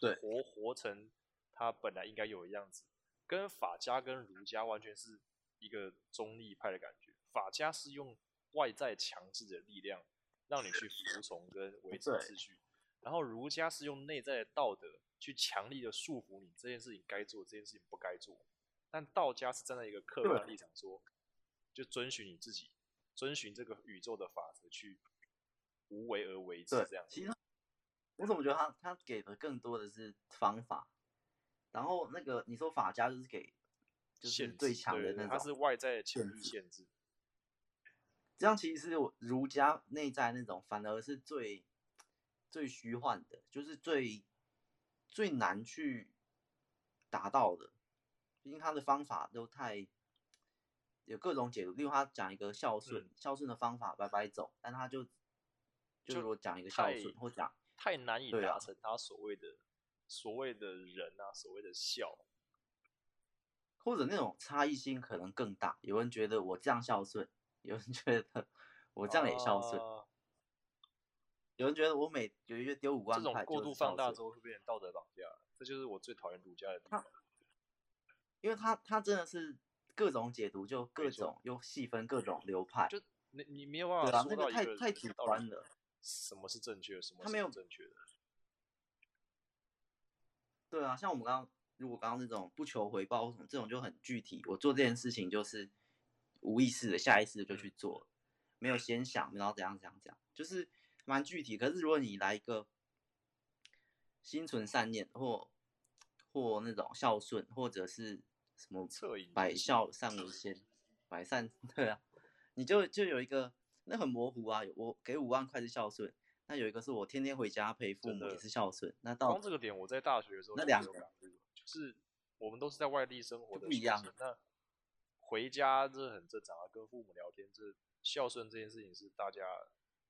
[SPEAKER 1] 对活活成他本来应该有的样子。跟法家跟儒家完全是一个中立派的感觉。法家是用外在强制的力量让你去服从跟维持秩序，然后儒家是用内在的道德去强力的束缚你，这件事情该做，这件事情不该做。但道家是站在一个客观立场说，就遵循你自己，遵循这个宇宙的法则去无为而为之。这样。
[SPEAKER 2] 其实我怎么觉得他他给的更多的是方法？然后那个你说法家就是给，就是最强的那种，
[SPEAKER 1] 它是外在的强力限制。
[SPEAKER 2] 这样其实是儒家内在那种，反而是最最虚幻的，就是最最难去达到的。毕竟他的方法都太有各种解读。例如他讲一个孝顺，嗯、孝顺的方法白白走，但他就就是我讲一个孝顺，或讲
[SPEAKER 1] 太难以达成他所谓的。所谓的人啊，所谓的孝，
[SPEAKER 2] 或者那种差异性可能更大。有人觉得我这样孝顺，有人觉得我这样也孝顺，啊、有人觉得我每个月丢五万块，
[SPEAKER 1] 这种过度放大之后会变成道德绑架。这就是我最讨厌儒家的地方，
[SPEAKER 2] 因为他他真的是各种解读，就各种又细分各种流派，
[SPEAKER 1] 就你你没有办法说到一个、
[SPEAKER 2] 啊那个、太太主观了。
[SPEAKER 1] 什么是正确？什么他没有正确的？
[SPEAKER 2] 对啊，像我们刚刚，如果刚刚那种不求回报什么，这种就很具体。我做这件事情就是无意识的、下意识的就去做，没有先想，然后怎样怎样怎样，就是蛮具体。可是如果你来一个心存善念，或或那种孝顺，或者是什么百孝善为先，百善，对啊，你就就有一个那很模糊啊。我给五万块是孝顺。那有一个是我天天回家陪父母也是孝顺。那到
[SPEAKER 1] 光这个点，我在大学的时候那两个，就是我们都是在外地生活的，不一样。那回家这很正常啊，跟父母聊天，这孝顺这件事情是大家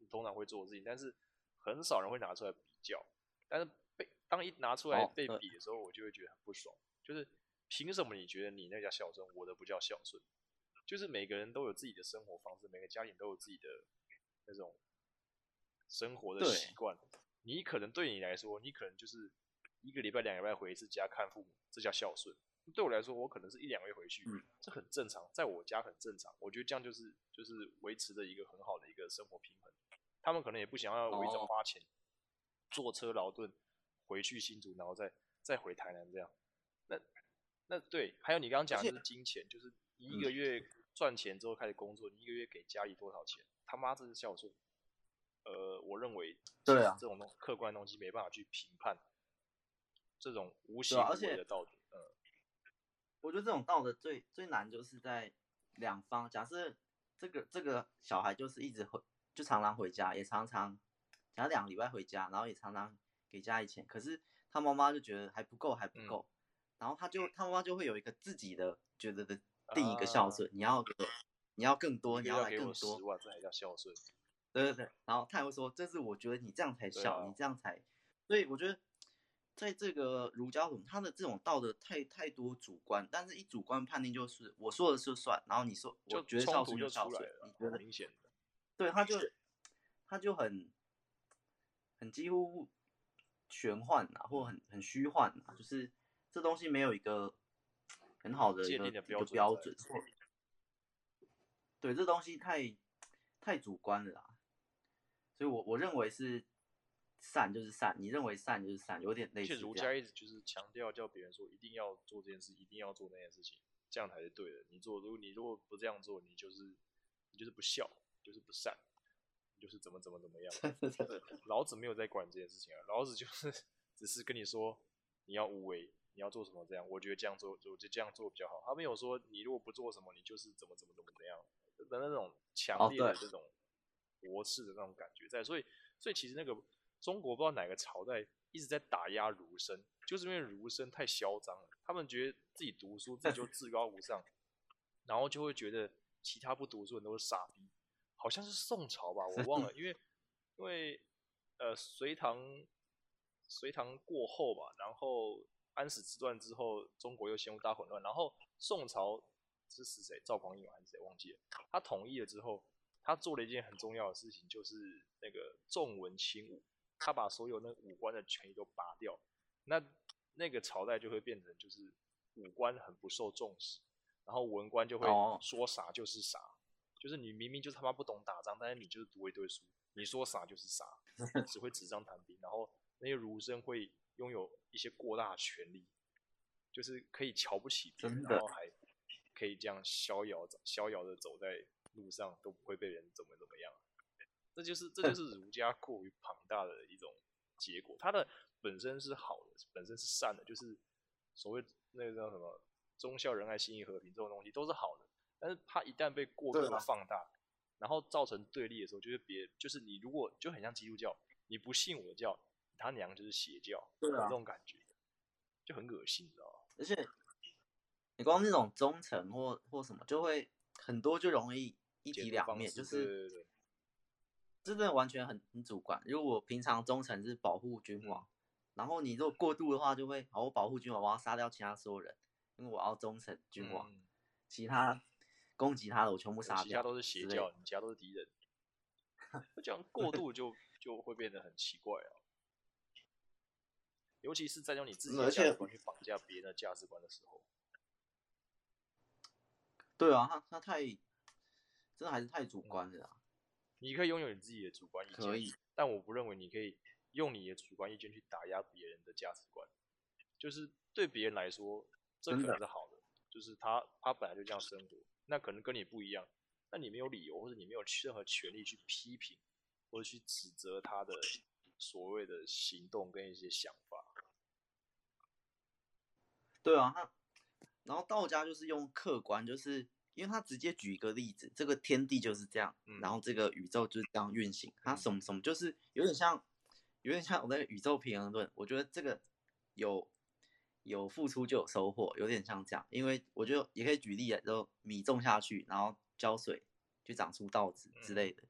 [SPEAKER 1] 通常会做的事情，但是很少人会拿出来比较。但是被当一拿出来被比的时候，我就会觉得很不爽。就是凭什么你觉得你那叫孝顺，我的不叫孝顺？就是每个人都有自己的生活方式，每个家庭都有自己的那种。生活的习惯，你可能对你来说，你可能就是一个礼拜、两个礼拜回一次家看父母，这叫孝顺。对我来说，我可能是一两个月回去，嗯，这很正常，在我家很正常。我觉得这样就是就是维持着一个很好的一个生活平衡。他们可能也不想要为这花钱，坐车劳顿回去新竹，然后再再回台南这样。那那对，还有你刚刚讲的就是金钱，就是你一个月赚钱之后开始工作，你一个月给家里多少钱？他妈这是孝顺。呃，我认为对啊，这种东客观的东西没办法去评判这种无形无味的道德。呃、啊，
[SPEAKER 2] 我觉得这种道德最最难就是在两方。假设这个这个小孩就是一直回，就常常回家，也常常假如两个礼拜回家，然后也常常给家里钱，可是他妈妈就觉得还不够，还不够，嗯、然后他就他妈妈就会有一个自己的觉得的定一个孝顺，啊、你要你要更多，你要来更多，
[SPEAKER 1] 这还叫孝顺。
[SPEAKER 2] 对对对，然后他也会说，这是我觉得你这样才孝，啊、你这样才，所以我觉得在这个儒家中，他的这种道德太太多主观，但是一主观判定就是我说的就算，然后你说我觉得孝顺就孝顺，你觉得
[SPEAKER 1] 明显的，
[SPEAKER 2] 对，他就他就很很几乎玄幻啊，或很很虚幻啊，就是这东西没有一个很好的一个，的标准，标准。对，这东西太太主观了啦，所以我我认为是。善就是善，你认为善就是善，有点类似。而且
[SPEAKER 1] 儒家一直就是强调叫别人说一定要做这件事，一定要做那件事情，这样才是对的。你做，如果你如果不这样做，你就是你就是不孝，就是不善，你就是怎么怎么怎么样。老子没有在管这件事情啊，老子就是 只是跟你说你要无为，你要做什么这样，我觉得这样做就就这样做比较好。他没有说你如果不做什么，你就是怎么怎么怎么怎么样的那种强烈的这种驳斥的那种感觉在。所以所以其实那个。中国不知道哪个朝代一直在打压儒生，就是因为儒生太嚣张了，他们觉得自己读书自己就 至高无上，然后就会觉得其他不读书人都是傻逼。好像是宋朝吧，我忘了，因为因为呃隋唐隋唐过后吧，然后安史之乱之后，中国又陷入大混乱，然后宋朝是是谁？赵匡胤还是谁？忘记了。他统一了之后，他做了一件很重要的事情，就是那个重文轻武。他把所有那武官的权益都拔掉，那那个朝代就会变成就是武官很不受重视，然后文官就会说啥就是啥，就是你明明就是他妈不懂打仗，但是你就是读一堆书，你说啥就是啥，只会纸上谈兵。然后那些儒生会拥有一些过大的权力，就是可以瞧不起别人，然后还可以这样逍遥逍遥的走在路上，都不会被人怎么怎么样。这就是这就是儒家过于庞大的一种结果，它的本身是好的，本身是善的，就是所谓那个叫什么忠孝仁爱信义和平这种东西都是好的，但是它一旦被过度的放大，然后造成对立的时候，就是别就是你如果就很像基督教，你不信我的教，他娘就是邪教，对啊，这种感觉就很恶心，你知道吗？
[SPEAKER 2] 而且你光那种忠诚或或什么，就会很多就容易一体两面，就是。真的完全很很主观。如果我平常忠诚是保护君王，嗯，然后你如果过度的话，就会好，我保护君王，我要杀掉其他所有人，因为我要忠诚君王，嗯。其他攻击他的我全部杀掉，
[SPEAKER 1] 其他都是邪教，你其他都是敌人。这样过度就就会变得很奇怪啊。尤其是在用你自己的价值观去绑架别人的价值观的时候。
[SPEAKER 2] 对啊，他他太真的还是太主观了。
[SPEAKER 1] 你可以拥有你自己的主观意见，可以，但我不认为你可以用你的主观意见去打压别人的价值观。就是对别人来说，这可能是好的，的就是他他本来就这样生活，那可能跟你不一样，那你没有理由或者你没有任何权利去批评或者去指责他的所谓的行动跟一些想法。
[SPEAKER 2] 对啊，他然后道家就是用客观，就是。因为他直接举一个例子，这个天地就是这样，嗯、然后这个宇宙就是这样运行。他什么什么就是有点像，有点像我的宇宙平衡论。我觉得这个有有付出就有收获，有点像这样。因为我觉得也可以举例来说，米种下去，然后浇水就长出稻子之类的。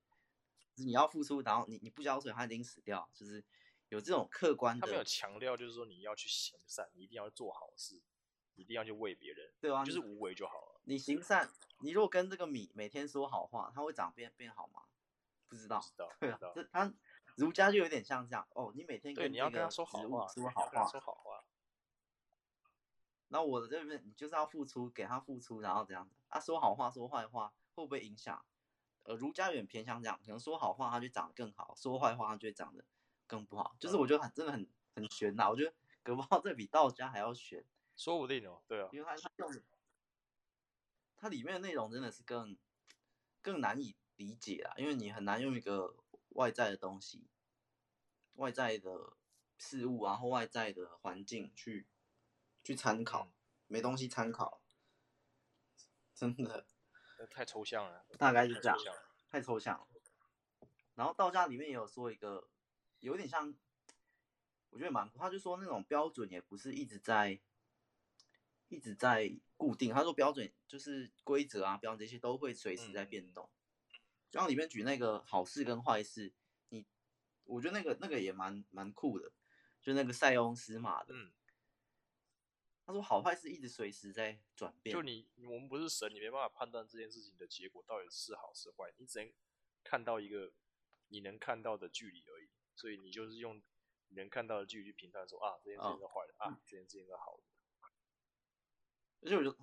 [SPEAKER 2] 就是你要付出，然后你你不浇水，它已经死掉。就是有这种客观的。
[SPEAKER 1] 他没有强调，就是说你要去行善，你一定要做好事，一定要去为别人，
[SPEAKER 2] 对啊，
[SPEAKER 1] 就是无为就好了。
[SPEAKER 2] 你行善，你如果跟这个米每天说好话，它会长变变好吗？不知道。
[SPEAKER 1] 知道。
[SPEAKER 2] 对啊，这他儒家就有点像这样哦。你每天跟这个
[SPEAKER 1] 说好话，
[SPEAKER 2] 说好话，说好话。那我的这边你就是要付出，给他付出，然后怎样啊？说好话，说坏话，会不会影响？呃，儒家有点偏向这样，可能说好话，它就长得更好；说坏话，它就会长得更不好。就是我觉得很真的很很玄呐。我觉得搞不好这比道家还要玄。
[SPEAKER 1] 说不定哦，对啊，
[SPEAKER 2] 因为他他用。它里面的内容真的是更更难以理解啊，因为你很难用一个外在的东西、外在的事物啊，或外在的环境去去参考，没东西参考，真的
[SPEAKER 1] 太抽象了。
[SPEAKER 2] 大概是这样，太抽象了。然后道家里面也有说一个，有点像，我觉得蛮，他就说那种标准也不是一直在。一直在固定，他说标准就是规则啊，标准这些都会随时在变动。然后里面举那个好事跟坏事，你我觉得那个那个也蛮蛮酷的，就那个塞翁失马的。
[SPEAKER 1] 嗯。
[SPEAKER 2] 他说好坏是一直随时在转变。
[SPEAKER 1] 就你我们不是神，你没办法判断这件事情的结果到底是好是坏，你只能看到一个你能看到的距离而已。所以你就是用你能看到的距离去评判说啊，这件事情是坏的，哦、啊，这件事情是好的。
[SPEAKER 2] 而且我觉得，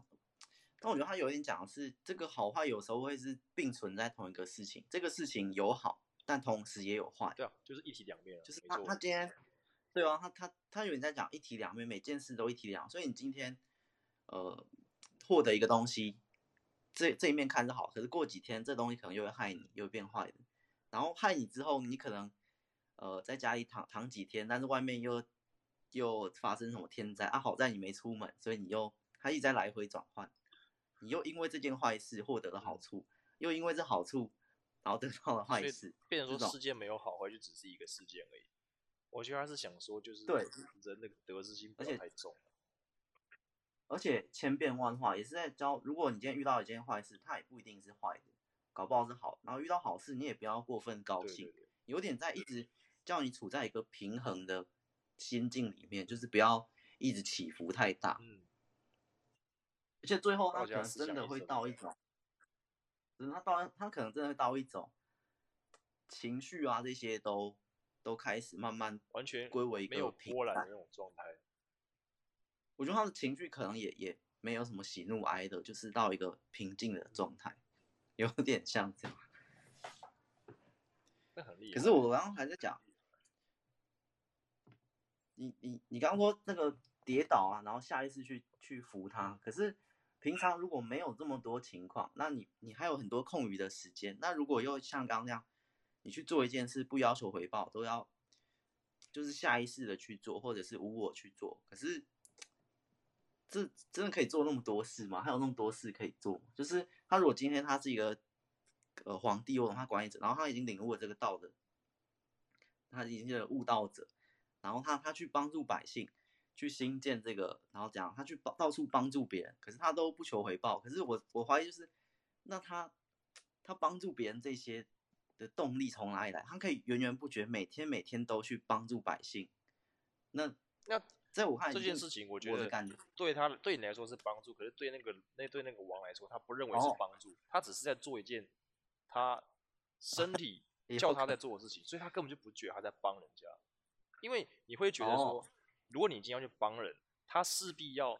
[SPEAKER 2] 但我觉得他有一点讲的是，这个好坏有时候会是并存在同一个事情。这个事情有好，但同时也有坏。
[SPEAKER 1] 对啊，就是一体两面。
[SPEAKER 2] 就是他他今天，对啊，他他他有点在讲一体两面，每件事都一体两面。所以你今天，呃，获得一个东西，这这一面看着好，可是过几天这东西可能又会害你，又会变坏的。然后害你之后，你可能。呃，在家里躺躺几天，但是外面又又发生什么天灾啊？好在你没出门，所以你又他一直在来回转换，你又因为这件坏事获得了好处，又因为这好处，然后得到了坏事，
[SPEAKER 1] 变成说世界没有好坏，就只是一个事件而已。我觉得他是想说，就是
[SPEAKER 2] 对
[SPEAKER 1] 人那个得失心不要太重，
[SPEAKER 2] 而且千变万化，也是在教，如果你今天遇到一件坏事，它也不一定是坏的，搞不好是好。然后遇到好事，你也不要过分高兴，对对对，有点在一直。叫你处在一个平衡的心境里面，就是不要一直起伏太大。嗯，而且最后他可能真的会到一种，嗯，他到他可能真的会到一种情绪啊，这些都都开始慢慢
[SPEAKER 1] 完全
[SPEAKER 2] 归为一个
[SPEAKER 1] 没有波澜的那种状态。
[SPEAKER 2] 我觉得他的情绪可能也也没有什么喜怒哀乐，就是到一个平静的状态，有点像这样。
[SPEAKER 1] 那很厉害。
[SPEAKER 2] 可是我刚刚还在讲。你你你刚刚说那个跌倒啊，然后下意识去去扶他。可是平常如果没有这么多情况，那你你还有很多空余的时间。那如果又像刚刚那样，你去做一件事不要求回报，都要就是下意识的去做，或者是无我去做。可是这真的可以做那么多事吗？还有那么多事可以做？就是他如果今天他是一个呃皇帝或者他管理者，然后他已经领悟了这个道的，他已经是悟道者。然后他他去帮助百姓，去兴建这个，然后讲他去帮到处帮助别人，可是他都不求回报。可是我我怀疑就是，那他他帮助别人这些的动力从哪里来？他可以源源不绝，每天每天都去帮助百姓。那
[SPEAKER 1] 那
[SPEAKER 2] 在武汉
[SPEAKER 1] 这件事情，我觉得
[SPEAKER 2] 我的感觉
[SPEAKER 1] 对他对你来说是帮助，可是对那个那对那个王来说，他不认为是帮助，哦，他只是在做一件他身 体叫他在做的事情，所以他根本就不觉得他在帮人家。因为你会觉得说，如果你今天要去帮人，他势必要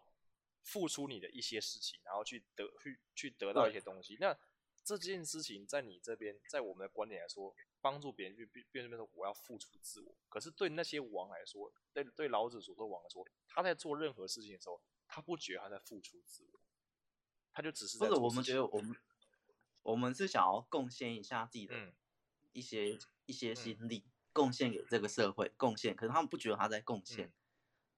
[SPEAKER 1] 付出你的一些事情，然后去得去去得到一些东西。那这件事情在你这边，在我们的观点来说，帮助别人就变变成变成我要付出自我。可是对那些王来说，对对老子所说王来说，他在做任何事情的时候，他不觉得他在付出自我，他就只是。或者
[SPEAKER 2] 我们觉得我们 我们是想要贡献一下自己的一些、嗯、一些心力。嗯贡献给这个社会，贡献，可是他们不觉得他在贡献，嗯，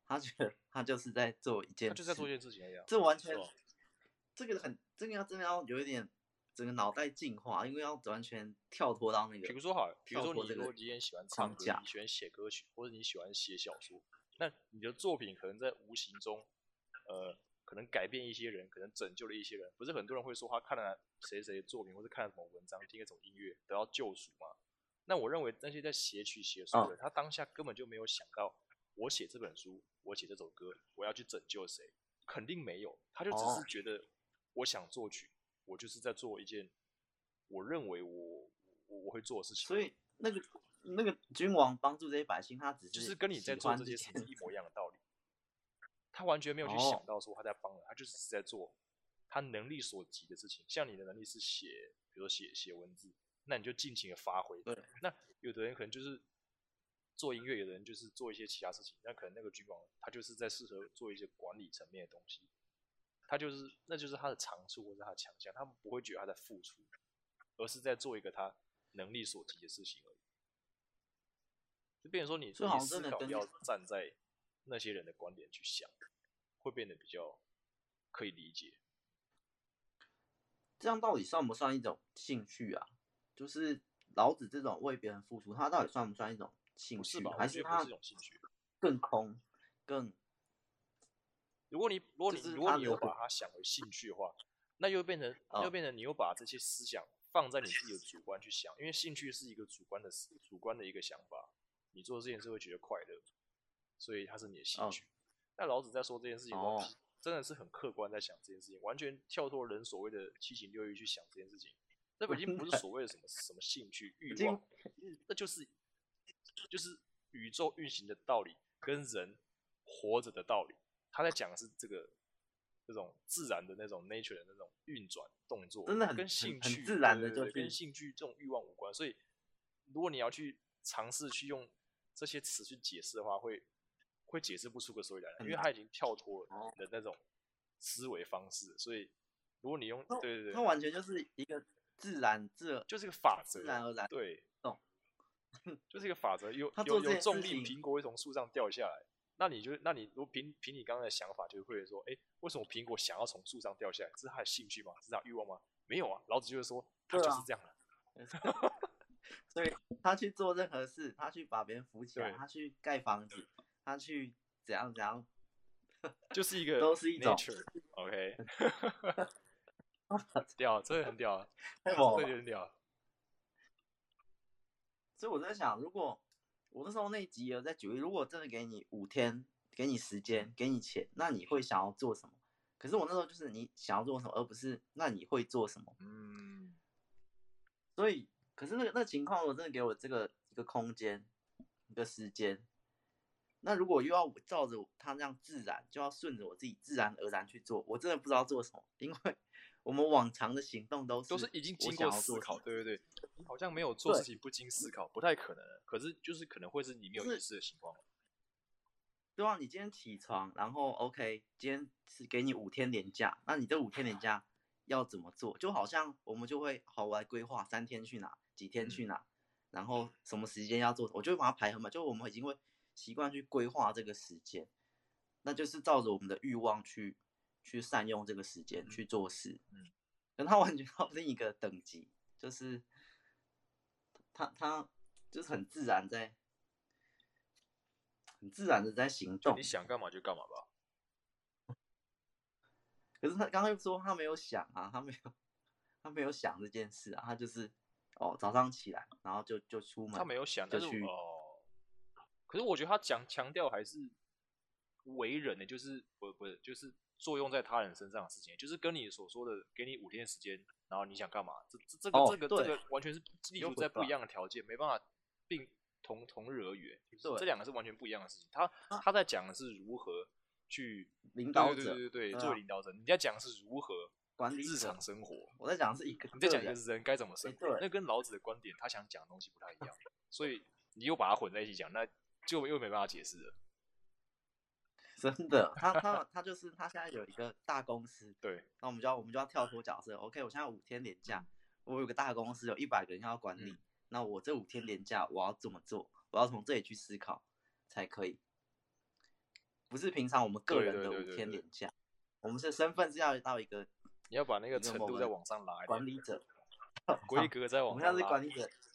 [SPEAKER 2] 他觉得他就是在做一件事，
[SPEAKER 1] 他就在做一件事情一样。
[SPEAKER 2] 这完全，这个很，这个要真的要有一点整个脑袋进化，因为要完全跳脱到那个。
[SPEAKER 1] 比如说好，比如说你如果今天喜欢唱歌，你喜欢写歌曲，或者你喜欢写小说，那你的作品可能在无形中，呃，可能改变一些人，可能拯救了一些人。不是很多人会说他看了谁谁的作品，或者看了什么文章，听了什么音乐，得到救赎吗？那我认为那些在写曲写书的人，他当下根本就没有想到，我写这本书，我写这首歌，我要去拯救谁？肯定没有，他就只是觉得，我想作曲，我就是在做一件，我认为我我我会做的事情。
[SPEAKER 2] 所以那个那个君王帮助这些百姓，他只是
[SPEAKER 1] 就是跟你在做这些事情一模一样的道理。他完全没有去想到说他在帮人，他就只是在做他能力所及的事情。像你的能力是写，比如说写写文字。那你就尽情的发挥。对，那有的人可能就是做音乐，有的人就是做一些其他事情。那可能那个君王他就是在适合做一些管理层面的东西，他就是那就是他的长处或者他的强项，他们不会觉得他在付出，而是在做一个他能力所及的事情而已。就变成说你你思考要站在那些人的观点去想，会变得比较可以理解。
[SPEAKER 2] 这样到底算不算一种兴趣啊？就是老子这种为别人付出，他到底算不算一种兴趣？还是他更空？更？
[SPEAKER 1] 如果你如果你如果你有把 它想为兴趣的话，那又变成又变成你又把这些思想放在你自己的 主观去想，因为兴趣是一个主观的主观的一个想法，你做这件事会觉得快乐。所以它是你的兴趣。那、哦、老子在说这件事情真的是很客观在想这件事情，完全跳脱人所谓的七情六欲去想这件事情。那已经不是所谓的什么什么兴趣欲望，那就是就是宇宙运行的道理跟人活着的道理。他在讲的是这个这种自然的那种 nature 的那种运转动作，
[SPEAKER 2] 真的很
[SPEAKER 1] 跟兴趣
[SPEAKER 2] 很自然的，就是
[SPEAKER 1] 跟兴趣这种欲望无关。所以，如果你要去尝试去用这些词去解释的话，会会解释不出个所以然来，因为他已经跳脱了你的那种思维方式。所以，如果你用对对对，
[SPEAKER 2] 它完全就是一个。自然自
[SPEAKER 1] 就是一个法则，
[SPEAKER 2] 自然而然
[SPEAKER 1] 对，
[SPEAKER 2] 懂，
[SPEAKER 1] 就是一个法则。有有有重力，苹果会从树上掉下来。那你就那你如果凭凭你刚刚的想法，就会说，哎、欸，为什么苹果想要从树上掉下来？这是他的兴趣吗？是他欲望吗？没有啊，老子就是说，他就是这样的。
[SPEAKER 2] 啊、所以他去做任何事，他去把别人扶起来，他去盖房子，他去怎样怎样，
[SPEAKER 1] 就是一个
[SPEAKER 2] 都是一种
[SPEAKER 1] OK。屌，真的很屌，
[SPEAKER 2] 这
[SPEAKER 1] 个很屌。
[SPEAKER 2] 所以我在想，如果我那时候那一集有在举例，如果真的给你五天，给你时间，给你钱，那你会想要做什么？可是我那时候就是你想要做什么，而不是那你会做什么。
[SPEAKER 1] 嗯。
[SPEAKER 2] 所以，可是那个那个情况，我真的给我这个一个空间，一个时间，那如果又要照着他那样自然，就要顺着我自己自然而然去做，我真的不知道做什么，因为。我们往常的行动都是
[SPEAKER 1] 都是已经经过思考，对对对，好像没有做事情不经思考，不太可能。可是就是可能会是你没有意识的情况。
[SPEAKER 2] 对啊，你今天起床，然后 OK，今天是给你五天连假，那你这五天连假 要怎么做？就好像我们就会好来规划三天去哪，几天去哪，嗯、然后什么时间要做，我就会把它排很满。就我们已经会习惯去规划这个时间，那就是照着我们的欲望去。去善用这个时间去做事，嗯，跟他完全到另一个等级，就是他他就是很自然在，很自然的在行动。
[SPEAKER 1] 你想干嘛就干嘛吧。
[SPEAKER 2] 可是他刚刚又说他没有想啊，他没有他没有想这件事啊，他就是哦早上起来然后就就出门，
[SPEAKER 1] 他没有想
[SPEAKER 2] 就去
[SPEAKER 1] 哦。可是我觉得他讲强调还是为人的，就是不不是就是。作用在他人身上的事情，就是跟你所说的，给你五天时间，然后你想干嘛？这这这个、哦、这个这个完全是立足在不一样的条件，没办法并同同日而语。这两个是完全不一样的事情。他他在讲的是如何去
[SPEAKER 2] 领导者，
[SPEAKER 1] 对对对作为领导者，你在讲的是如何管理日常生活。
[SPEAKER 2] 我在讲的是一个，
[SPEAKER 1] 你在讲的是人该怎么生活。那跟老子的观点，他想讲的东西不太一样，所以你又把它混在一起讲，那就又没办法解释了。
[SPEAKER 2] 真的，他他 他就是他现在有一个大公司，
[SPEAKER 1] 对，
[SPEAKER 2] 那我们就要我们就要跳脱角色，OK，我现在五天连假，我有个大公司，有一百个人要管理，嗯，那我这五天连假我要怎么做？我要从这里去思考才可以，不是平常我们个人的五天连假，我们是身份是要到一个，
[SPEAKER 1] 你要把那个程度再往上拉，
[SPEAKER 2] 管理者
[SPEAKER 1] 规格再往上拉，
[SPEAKER 2] 我们现在是管理者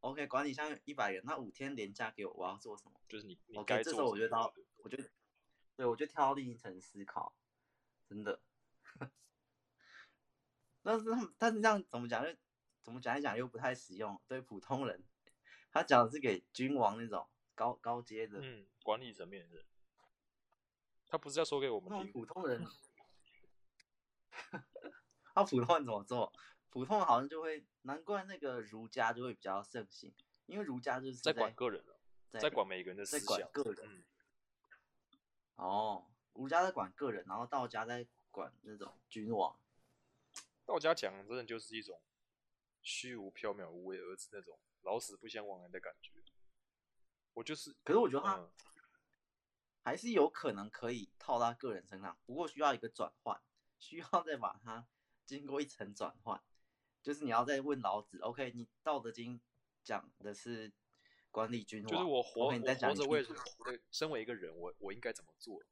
[SPEAKER 2] ，OK，管理像一百人，那五天连假给我，我要做什么？
[SPEAKER 1] 就是你，你
[SPEAKER 2] ，OK，这时候我觉得到。我觉得，对，我觉得跳到另一层思考，真的。但是他们，但是这样怎么讲？就怎么讲一讲又不太实用。对普通人，他讲的是给君王那种高高阶的，
[SPEAKER 1] 嗯，管理层面的。他不是要说给我
[SPEAKER 2] 们听普通人。他普通人怎么做？普通人好像就会，难怪那个儒家就会比较盛行，因为儒家就是在，
[SPEAKER 1] 在管个人了，在管每个人的思想，
[SPEAKER 2] 个人。嗯哦，儒家在管个人，然后道家在管那种君王。
[SPEAKER 1] 道家讲真的就是一种虚无缥缈、无为而治那种老死不相往来的感觉。我就是，
[SPEAKER 2] 可是我觉得他、嗯、还是有可能可以套到个人身上，不过需要一个转换，需要再把它经过一层转换，就是你要再问老子，OK，你《道德经》讲的是。管理君王，
[SPEAKER 1] 就是我活，我，你在讲我活着为什么？对，身为一个人，我我应该怎么做？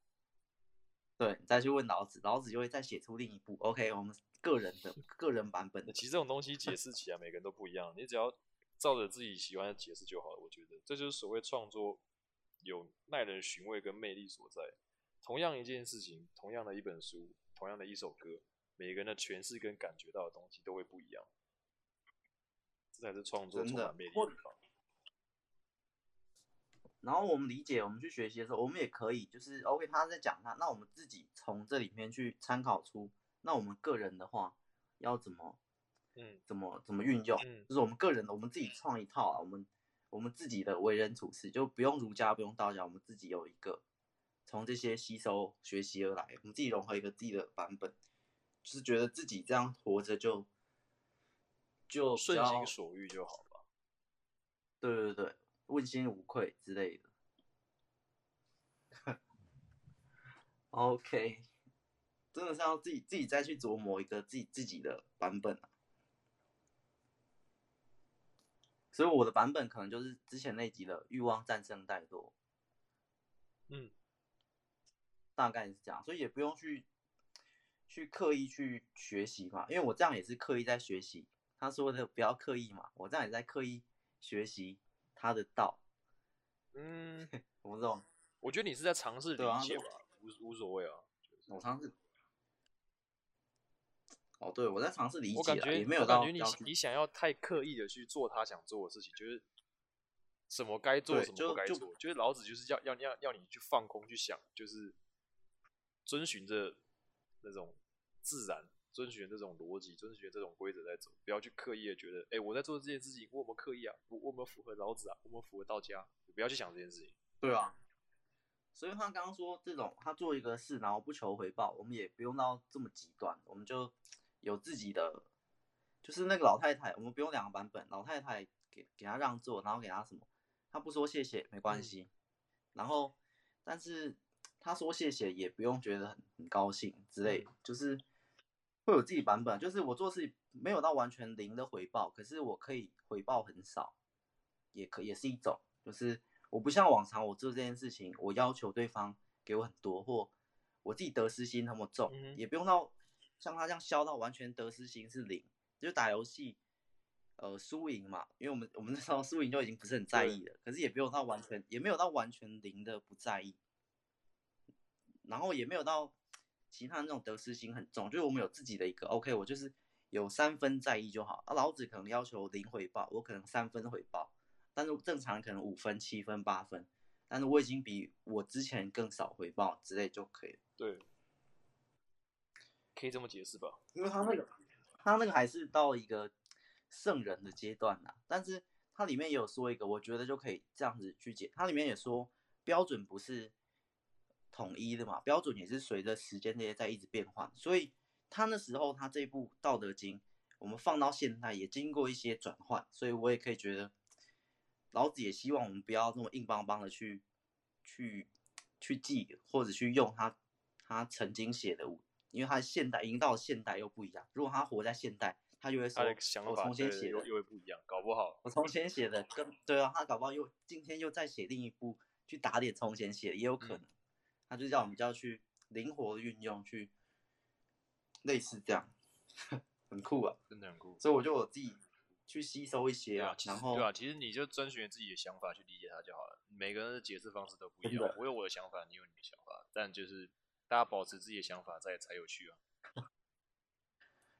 [SPEAKER 2] 对，你再去问老子，老子就会再写出另一部。OK，我们个人的个人版本的。
[SPEAKER 1] 其实这种东西解释起来，每个人都不一样。你只要照着自己喜欢的解释就好了。我觉得这就是所谓创作有耐人寻味跟魅力所在。同样一件事情，同样的一本书，同样的一首歌，每个人的诠释跟感觉到的东西都会不一样。这才是创作充满魅力的地方。
[SPEAKER 2] 然后我们理解，我们去学习的时候，我们也可以就是 OK，他在讲他，那我们自己从这里面去参考出，那我们个人的话要怎么，
[SPEAKER 1] 嗯，
[SPEAKER 2] 怎么怎么运用，
[SPEAKER 1] 嗯，
[SPEAKER 2] 就是我们个人的，我们自己创一套啊，我们我们自己的为人处事就不用儒家，不用道家，我们自己有一个从这些吸收学习而来，我们自己融合一个自己的版本，就是觉得自己这样活着就就
[SPEAKER 1] 顺心所欲就好了。
[SPEAKER 2] 对对对。问心无愧之类的。OK，真的是要自己自己再去琢磨一个自己自己的版本啊。所以我的版本可能就是之前那集的欲望战胜怠惰。
[SPEAKER 1] 嗯，
[SPEAKER 2] 大概是这样，所以也不用去去刻意去学习嘛，因为我这样也是刻意在学习。他说的不要刻意嘛，我这样也在刻意学习。他的道，
[SPEAKER 1] 嗯，
[SPEAKER 2] 我不知道，
[SPEAKER 1] 我觉得你是在尝试理解吧，无无所谓啊。
[SPEAKER 2] 我尝试，哦，对，我在尝试理解，
[SPEAKER 1] 我感觉
[SPEAKER 2] 也没有到
[SPEAKER 1] 感觉你你想要太刻意的去做他想做的事情，就是什么该做什么不该做，就就是老子就是要要要要你去放空去想，就是遵循着那种自然。遵循这种逻辑，遵循这种规则在走，不要去刻意的觉得，哎、欸，我在做这件事情，我有没有刻意啊？我我有没有符合老子啊？我有没有符合道家？不要去想这件事情。
[SPEAKER 2] 对啊，所以他刚刚说这种，他做一个事，然后不求回报，我们也不用到这么极端，我们就有自己的，就是那个老太太，我们不用两个版本，老太太给给他让座，然后给他什么，他不说谢谢没关系，嗯、然后但是他说谢谢也不用觉得很很高兴之类的，就是。会有自己版本，就是我做事没有到完全零的回报，可是我可以回报很少，也可也是一种，就是我不像往常我做这件事情，我要求对方给我很多，或我自己得失心那么重，
[SPEAKER 1] 嗯、
[SPEAKER 2] 也不用到像他这样消到完全得失心是零，就打游戏，呃输赢嘛，因为我们我们那时候输赢就已经不是很在意了，可是也不用到完全，也没有到完全零的不在意，然后也没有到。其他那种得失心很重，就是我们有自己的一个 OK，我就是有三分在意就好。啊，老子可能要求零回报，我可能三分回报，但是正常可能五分、七分、八分，但是我已经比我之前更少回报之类就可以了。
[SPEAKER 1] 对，可以这么解释吧？
[SPEAKER 2] 因为他那个，他那个还是到一个圣人的阶段呐，但是它里面也有说一个，我觉得就可以这样子去解。它里面也说标准不是。统一的嘛，标准也是随着时间这些在一直变换，所以他那时候他这部《道德经》，我们放到现代也经过一些转换，所以我也可以觉得，老子也希望我们不要那么硬邦邦的去去去记或者去用他他曾经写的，因为他现代已经到了现代又不一样。如果他活在现代，他就会说，我重新写的
[SPEAKER 1] 又又会不一样，搞不好
[SPEAKER 2] 我从前写的跟对啊，他搞不好又今天又再写另一部去打点从前写的也有可能。嗯他就叫我们就要去灵活的运用，去类似这样，很酷啊，
[SPEAKER 1] 真的很酷。
[SPEAKER 2] 所以我就我自己去吸收一些啊，
[SPEAKER 1] 啊
[SPEAKER 2] 然后
[SPEAKER 1] 对啊，其实你就遵循自己的想法去理解它就好了。每个人的解释方式都不一样，我有我的想法，你有你的想法，但就是大家保持自己的想法在才有趣啊。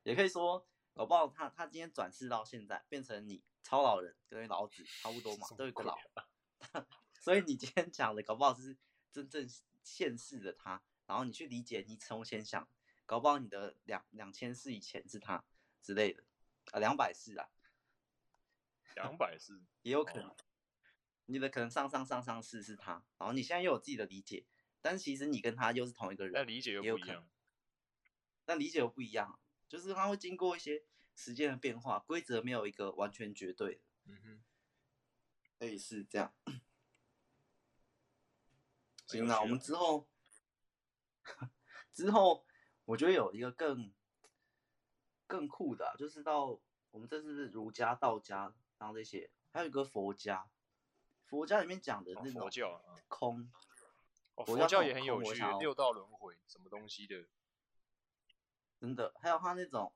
[SPEAKER 2] 也可以说，搞不好他他今天转世到现在变成你超老人跟老子差不多嘛，都有个老，所以你今天讲的搞不好是真正。现世的他，然后你去理解，你从前想，搞不好你的两两千世以前是他之类的，啊，两百世啊，
[SPEAKER 1] 两百世
[SPEAKER 2] 也有可能，你的可能上上上上世是他，然后你现在又有自己的理解，但是其实你跟他又是同一个人，
[SPEAKER 1] 那理解又不一样，
[SPEAKER 2] 但理解又不一样，就是他会经过一些时间的变化，规则没有一个完全绝对的，
[SPEAKER 1] 嗯哼，
[SPEAKER 2] 类似这样。行了，我们之后，之后我觉得有一个更更酷的、啊，就是到我们这是儒家、道家，然后这些，还有一个佛家，佛家里面讲的那种空，
[SPEAKER 1] 佛教，
[SPEAKER 2] 空，
[SPEAKER 1] 佛教也很有趣，六道轮回什么东西的，
[SPEAKER 2] 真的，还有他那种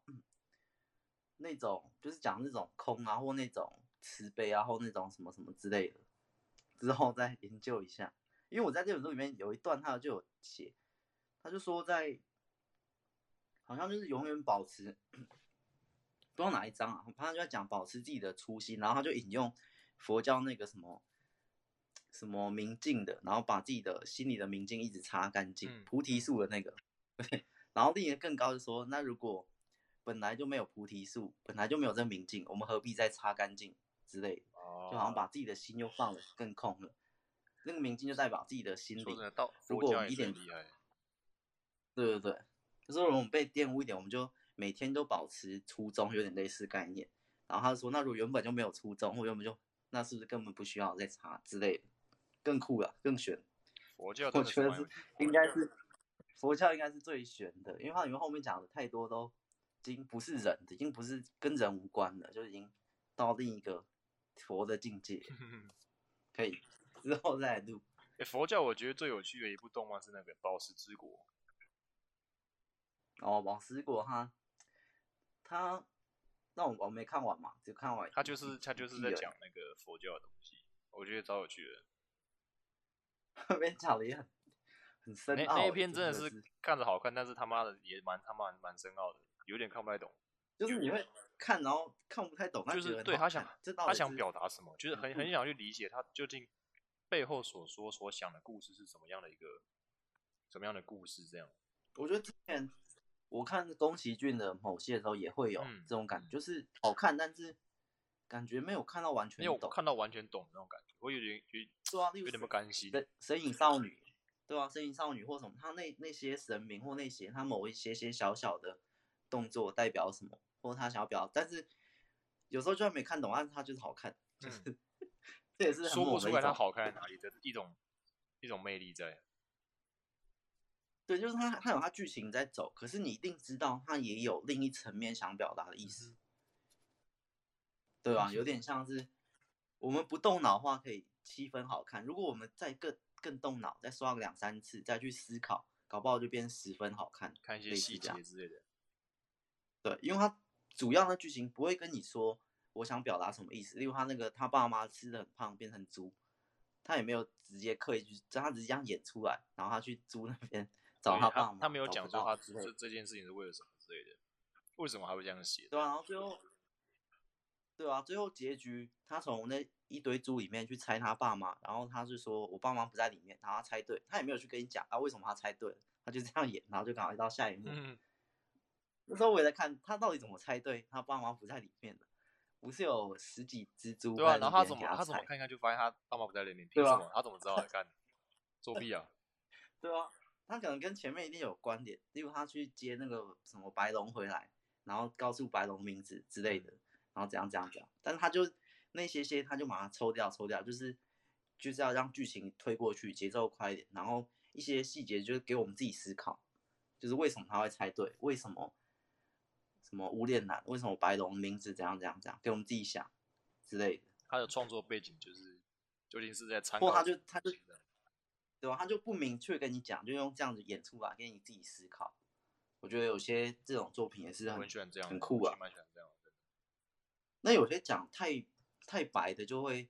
[SPEAKER 2] 那种就是讲那种空啊，或那种慈悲啊，或那种什么什么之类的，之后再研究一下。因为我在这本书里面有一段，他就有写，他就说在，好像就是永远保持，不知道哪一章啊，他就在讲保持自己的初心，然后他就引用佛教那个什么什么明镜的，然后把自己的心里的明镜一直擦干净，
[SPEAKER 1] 嗯、
[SPEAKER 2] 菩提树的那个，对，然后另一个更高的说，那如果本来就没有菩提树，本来就没有这明镜，我们何必再擦干净之类的？哦、就好像把自己的心又放得更空了。那个明镜就代表自己的心灵。如果我们一点对对对，就是我们被玷污一点，我们就每天都保持初衷，有点类似概念。然后他说，那如果原本就没有初衷，或原本就那是不是根本不需要再查之类的？更酷了，更玄。
[SPEAKER 1] 佛教
[SPEAKER 2] 我觉得是应该是佛教应该是最玄的，因为它里面后面讲的太多都已经不是人，已经不是跟人无关了，就已经到另一个佛的境界。可以之后再来录。
[SPEAKER 1] 欸，佛教我觉得最有趣的一部动漫是那个《宝石之国》。
[SPEAKER 2] 哦，宝石国哈，他那我我没看完嘛，就看完。
[SPEAKER 1] 他就是他就是在讲那个佛教的东西，我觉得超有趣的。
[SPEAKER 2] 后面讲的也很很深奥。
[SPEAKER 1] 那那一篇真的是看着好看，但是他妈的也蛮他妈蛮深奥的，有点看不太懂。
[SPEAKER 2] 就是你会看，然后看不太懂，
[SPEAKER 1] 就是对他想他想表达什么，就是很很想去理解他究竟背后所说所想的故事是什么样的一个什么样的故事这样。
[SPEAKER 2] 我觉得之前我看宫崎骏的某些的时候也会有这种感觉，就是好看，但是感觉没有看到完全懂，
[SPEAKER 1] 没有看到完全懂那种感觉，我有点有
[SPEAKER 2] 对啊，
[SPEAKER 1] 有点不甘心。
[SPEAKER 2] 神隐少女，对啊，神隐少女或什么，他那那些神明或那些他某一些些小小的动作代表什么，或者他想要表达，但是有时候就算没看懂，但是他就是好看，就是、嗯、这也是
[SPEAKER 1] 说不出来它好看在哪里的一种一种魅力在。
[SPEAKER 2] 对，就是它它有它剧情在走，可是你一定知道它也有另一层面想表达的意思，嗯、对吧？有点像是。我们不动脑的话，可以七分好看。如果我们再更更动脑，再刷个两三次，再去思考，搞不好就变十分好看。
[SPEAKER 1] 看一些细节之类的。
[SPEAKER 2] 对，因为它主要的剧情不会跟你说我想表达什么意思。例如他那个他爸妈吃的很胖变成猪，他也没有直接刻意去，他只是这样演出来，然后他去猪那边 找他爸妈。
[SPEAKER 1] 他没有讲说他这这件事情是为了什么之类的，为什么还会这样写？
[SPEAKER 2] 对啊，然后最后。对啊，最后结局他从那一堆猪里面去猜他爸妈，然后他是说我爸妈不在里面，然后他猜对，他也没有去跟你讲啊为什么他猜对，他就这样演，然后就赶快到下一幕。嗯、那时候我也在看他到底怎么猜对，他爸妈不在里面的，不是有十几只猪？
[SPEAKER 1] 对啊，然后他怎么他，他怎么看看就发现他爸妈不在里面？凭什么？他怎么知道？干作弊啊？
[SPEAKER 2] 对啊，他可能跟前面一定有关联，例如他去接那个什么白龙回来，然后告诉白龙名字之类的。然后怎样怎样怎样，但是他就那些些他就马上抽掉抽掉，就是就是要让剧情推过去，节奏快一点。然后一些细节就是给我们自己思考，就是为什么他会猜对，为什么什么无脸男，为什么白龙名字怎样怎样怎样，给我们自己想之类的。
[SPEAKER 1] 他的创作背景就是究竟是在参考，或
[SPEAKER 2] 他就他就对吧？他就不明确跟你讲，就用这样子演出来给你自己思考。我觉得有些这种作品也是很
[SPEAKER 1] 很喜欢这样，
[SPEAKER 2] 很酷啊。那有些讲太太白的，就会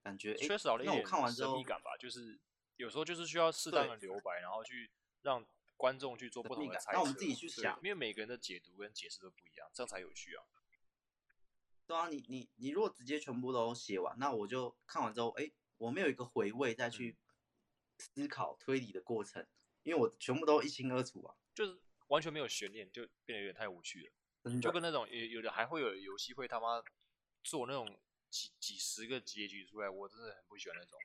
[SPEAKER 2] 感觉缺
[SPEAKER 1] 少了一点
[SPEAKER 2] 神
[SPEAKER 1] 秘感吧。就是有时候就是需要适当的留白，然后去让观众去做不同的猜测。
[SPEAKER 2] 那我们自己去想，
[SPEAKER 1] 因为每个人的解读跟解释都不一样，这样才有趣啊。
[SPEAKER 2] 对啊，你你你如果直接全部都写完，那我就看完之后，哎，我没有一个回味再去思考推理的过程，因为我全部都一清二楚啊，
[SPEAKER 1] 就是完全没有悬念，就变得有点太无趣了。就跟那种有有的还会有游戏会他妈做那种几几十个结局出来，我真的很不喜欢那种。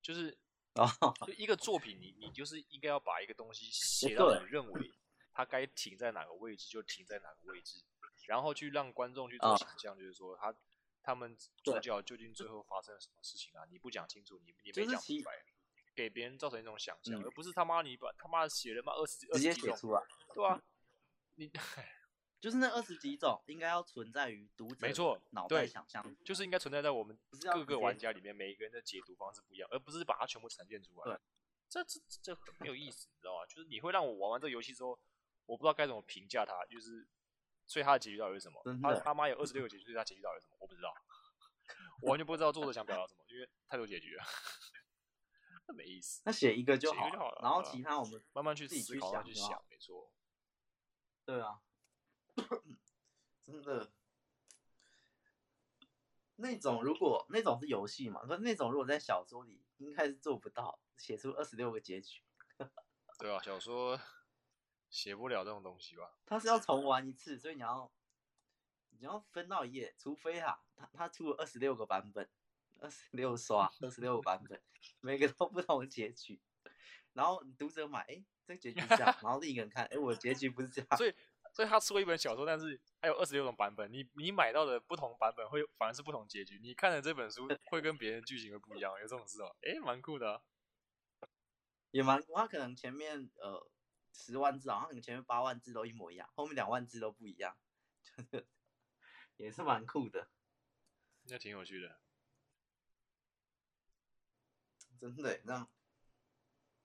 [SPEAKER 1] 就是就一个作品你，你你就是应该要把一个东西写到你认为它该停在哪个位置就停在哪个位置，然后去让观众去做想象，就是说他他们主角究竟最后发生了什么事情啊？你不讲清楚，你你没讲明白，给别人造成一种想象，而不是他妈你把他妈写了妈二十二十几种，对啊？你。
[SPEAKER 2] 就是那二十几种应该要存在于读者没错脑袋想象，
[SPEAKER 1] 就是应该存在在我们各个玩家里面，每一个人的解读方式不一样，而不是把它全部呈现出来。对，这这这很没有意思，你知道吗？就是你会让我玩完这个游戏之后，我不知道该怎么评价它，就是所以它的结局到底是什么？他他妈有二十六个结局，所以它结局到底是什么？我不知道，我完全不知道作者想表达什么，因为太多结局了，那没意思。
[SPEAKER 2] 那写一个就好，然后其他我们
[SPEAKER 1] 慢慢去思考、去想，没错。对啊。
[SPEAKER 2] 真的，那种如果那种是游戏嘛，可是那种如果在小说里应该是做不到写出二十六个结局。
[SPEAKER 1] 对啊，小说写不了这种东西吧？
[SPEAKER 2] 他是要重玩一次，所以你要你要分到一页，除非哈，他他出了二十六个版本，二十六刷，二十六个版本，每个都不同的结局。然后读者买，哎，这个结局是这样，然后另一个人看，哎，我结局不是这样。
[SPEAKER 1] 所以。所以他出了一本小说，但是还有二十六种版本。你你买到的不同版本会反而是不同结局。你看的这本书会跟别人剧情会不一样，有这种事哦？诶，蛮酷的、啊，
[SPEAKER 2] 也蛮。他可能前面呃十万字，好像可能前面八万字都一模一样，后面两万字都不一样，就是也是蛮酷的。
[SPEAKER 1] 那挺有趣的，
[SPEAKER 2] 真的，那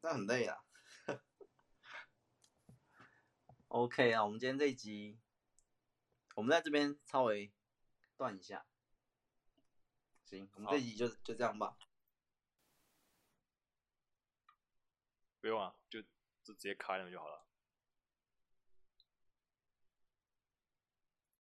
[SPEAKER 2] 那很累啊。OK 啊，我们今天这一集，我们在这边稍微断一下。行，我们这一集就就这样吧。
[SPEAKER 1] 不用啊，就就直接开了就好了。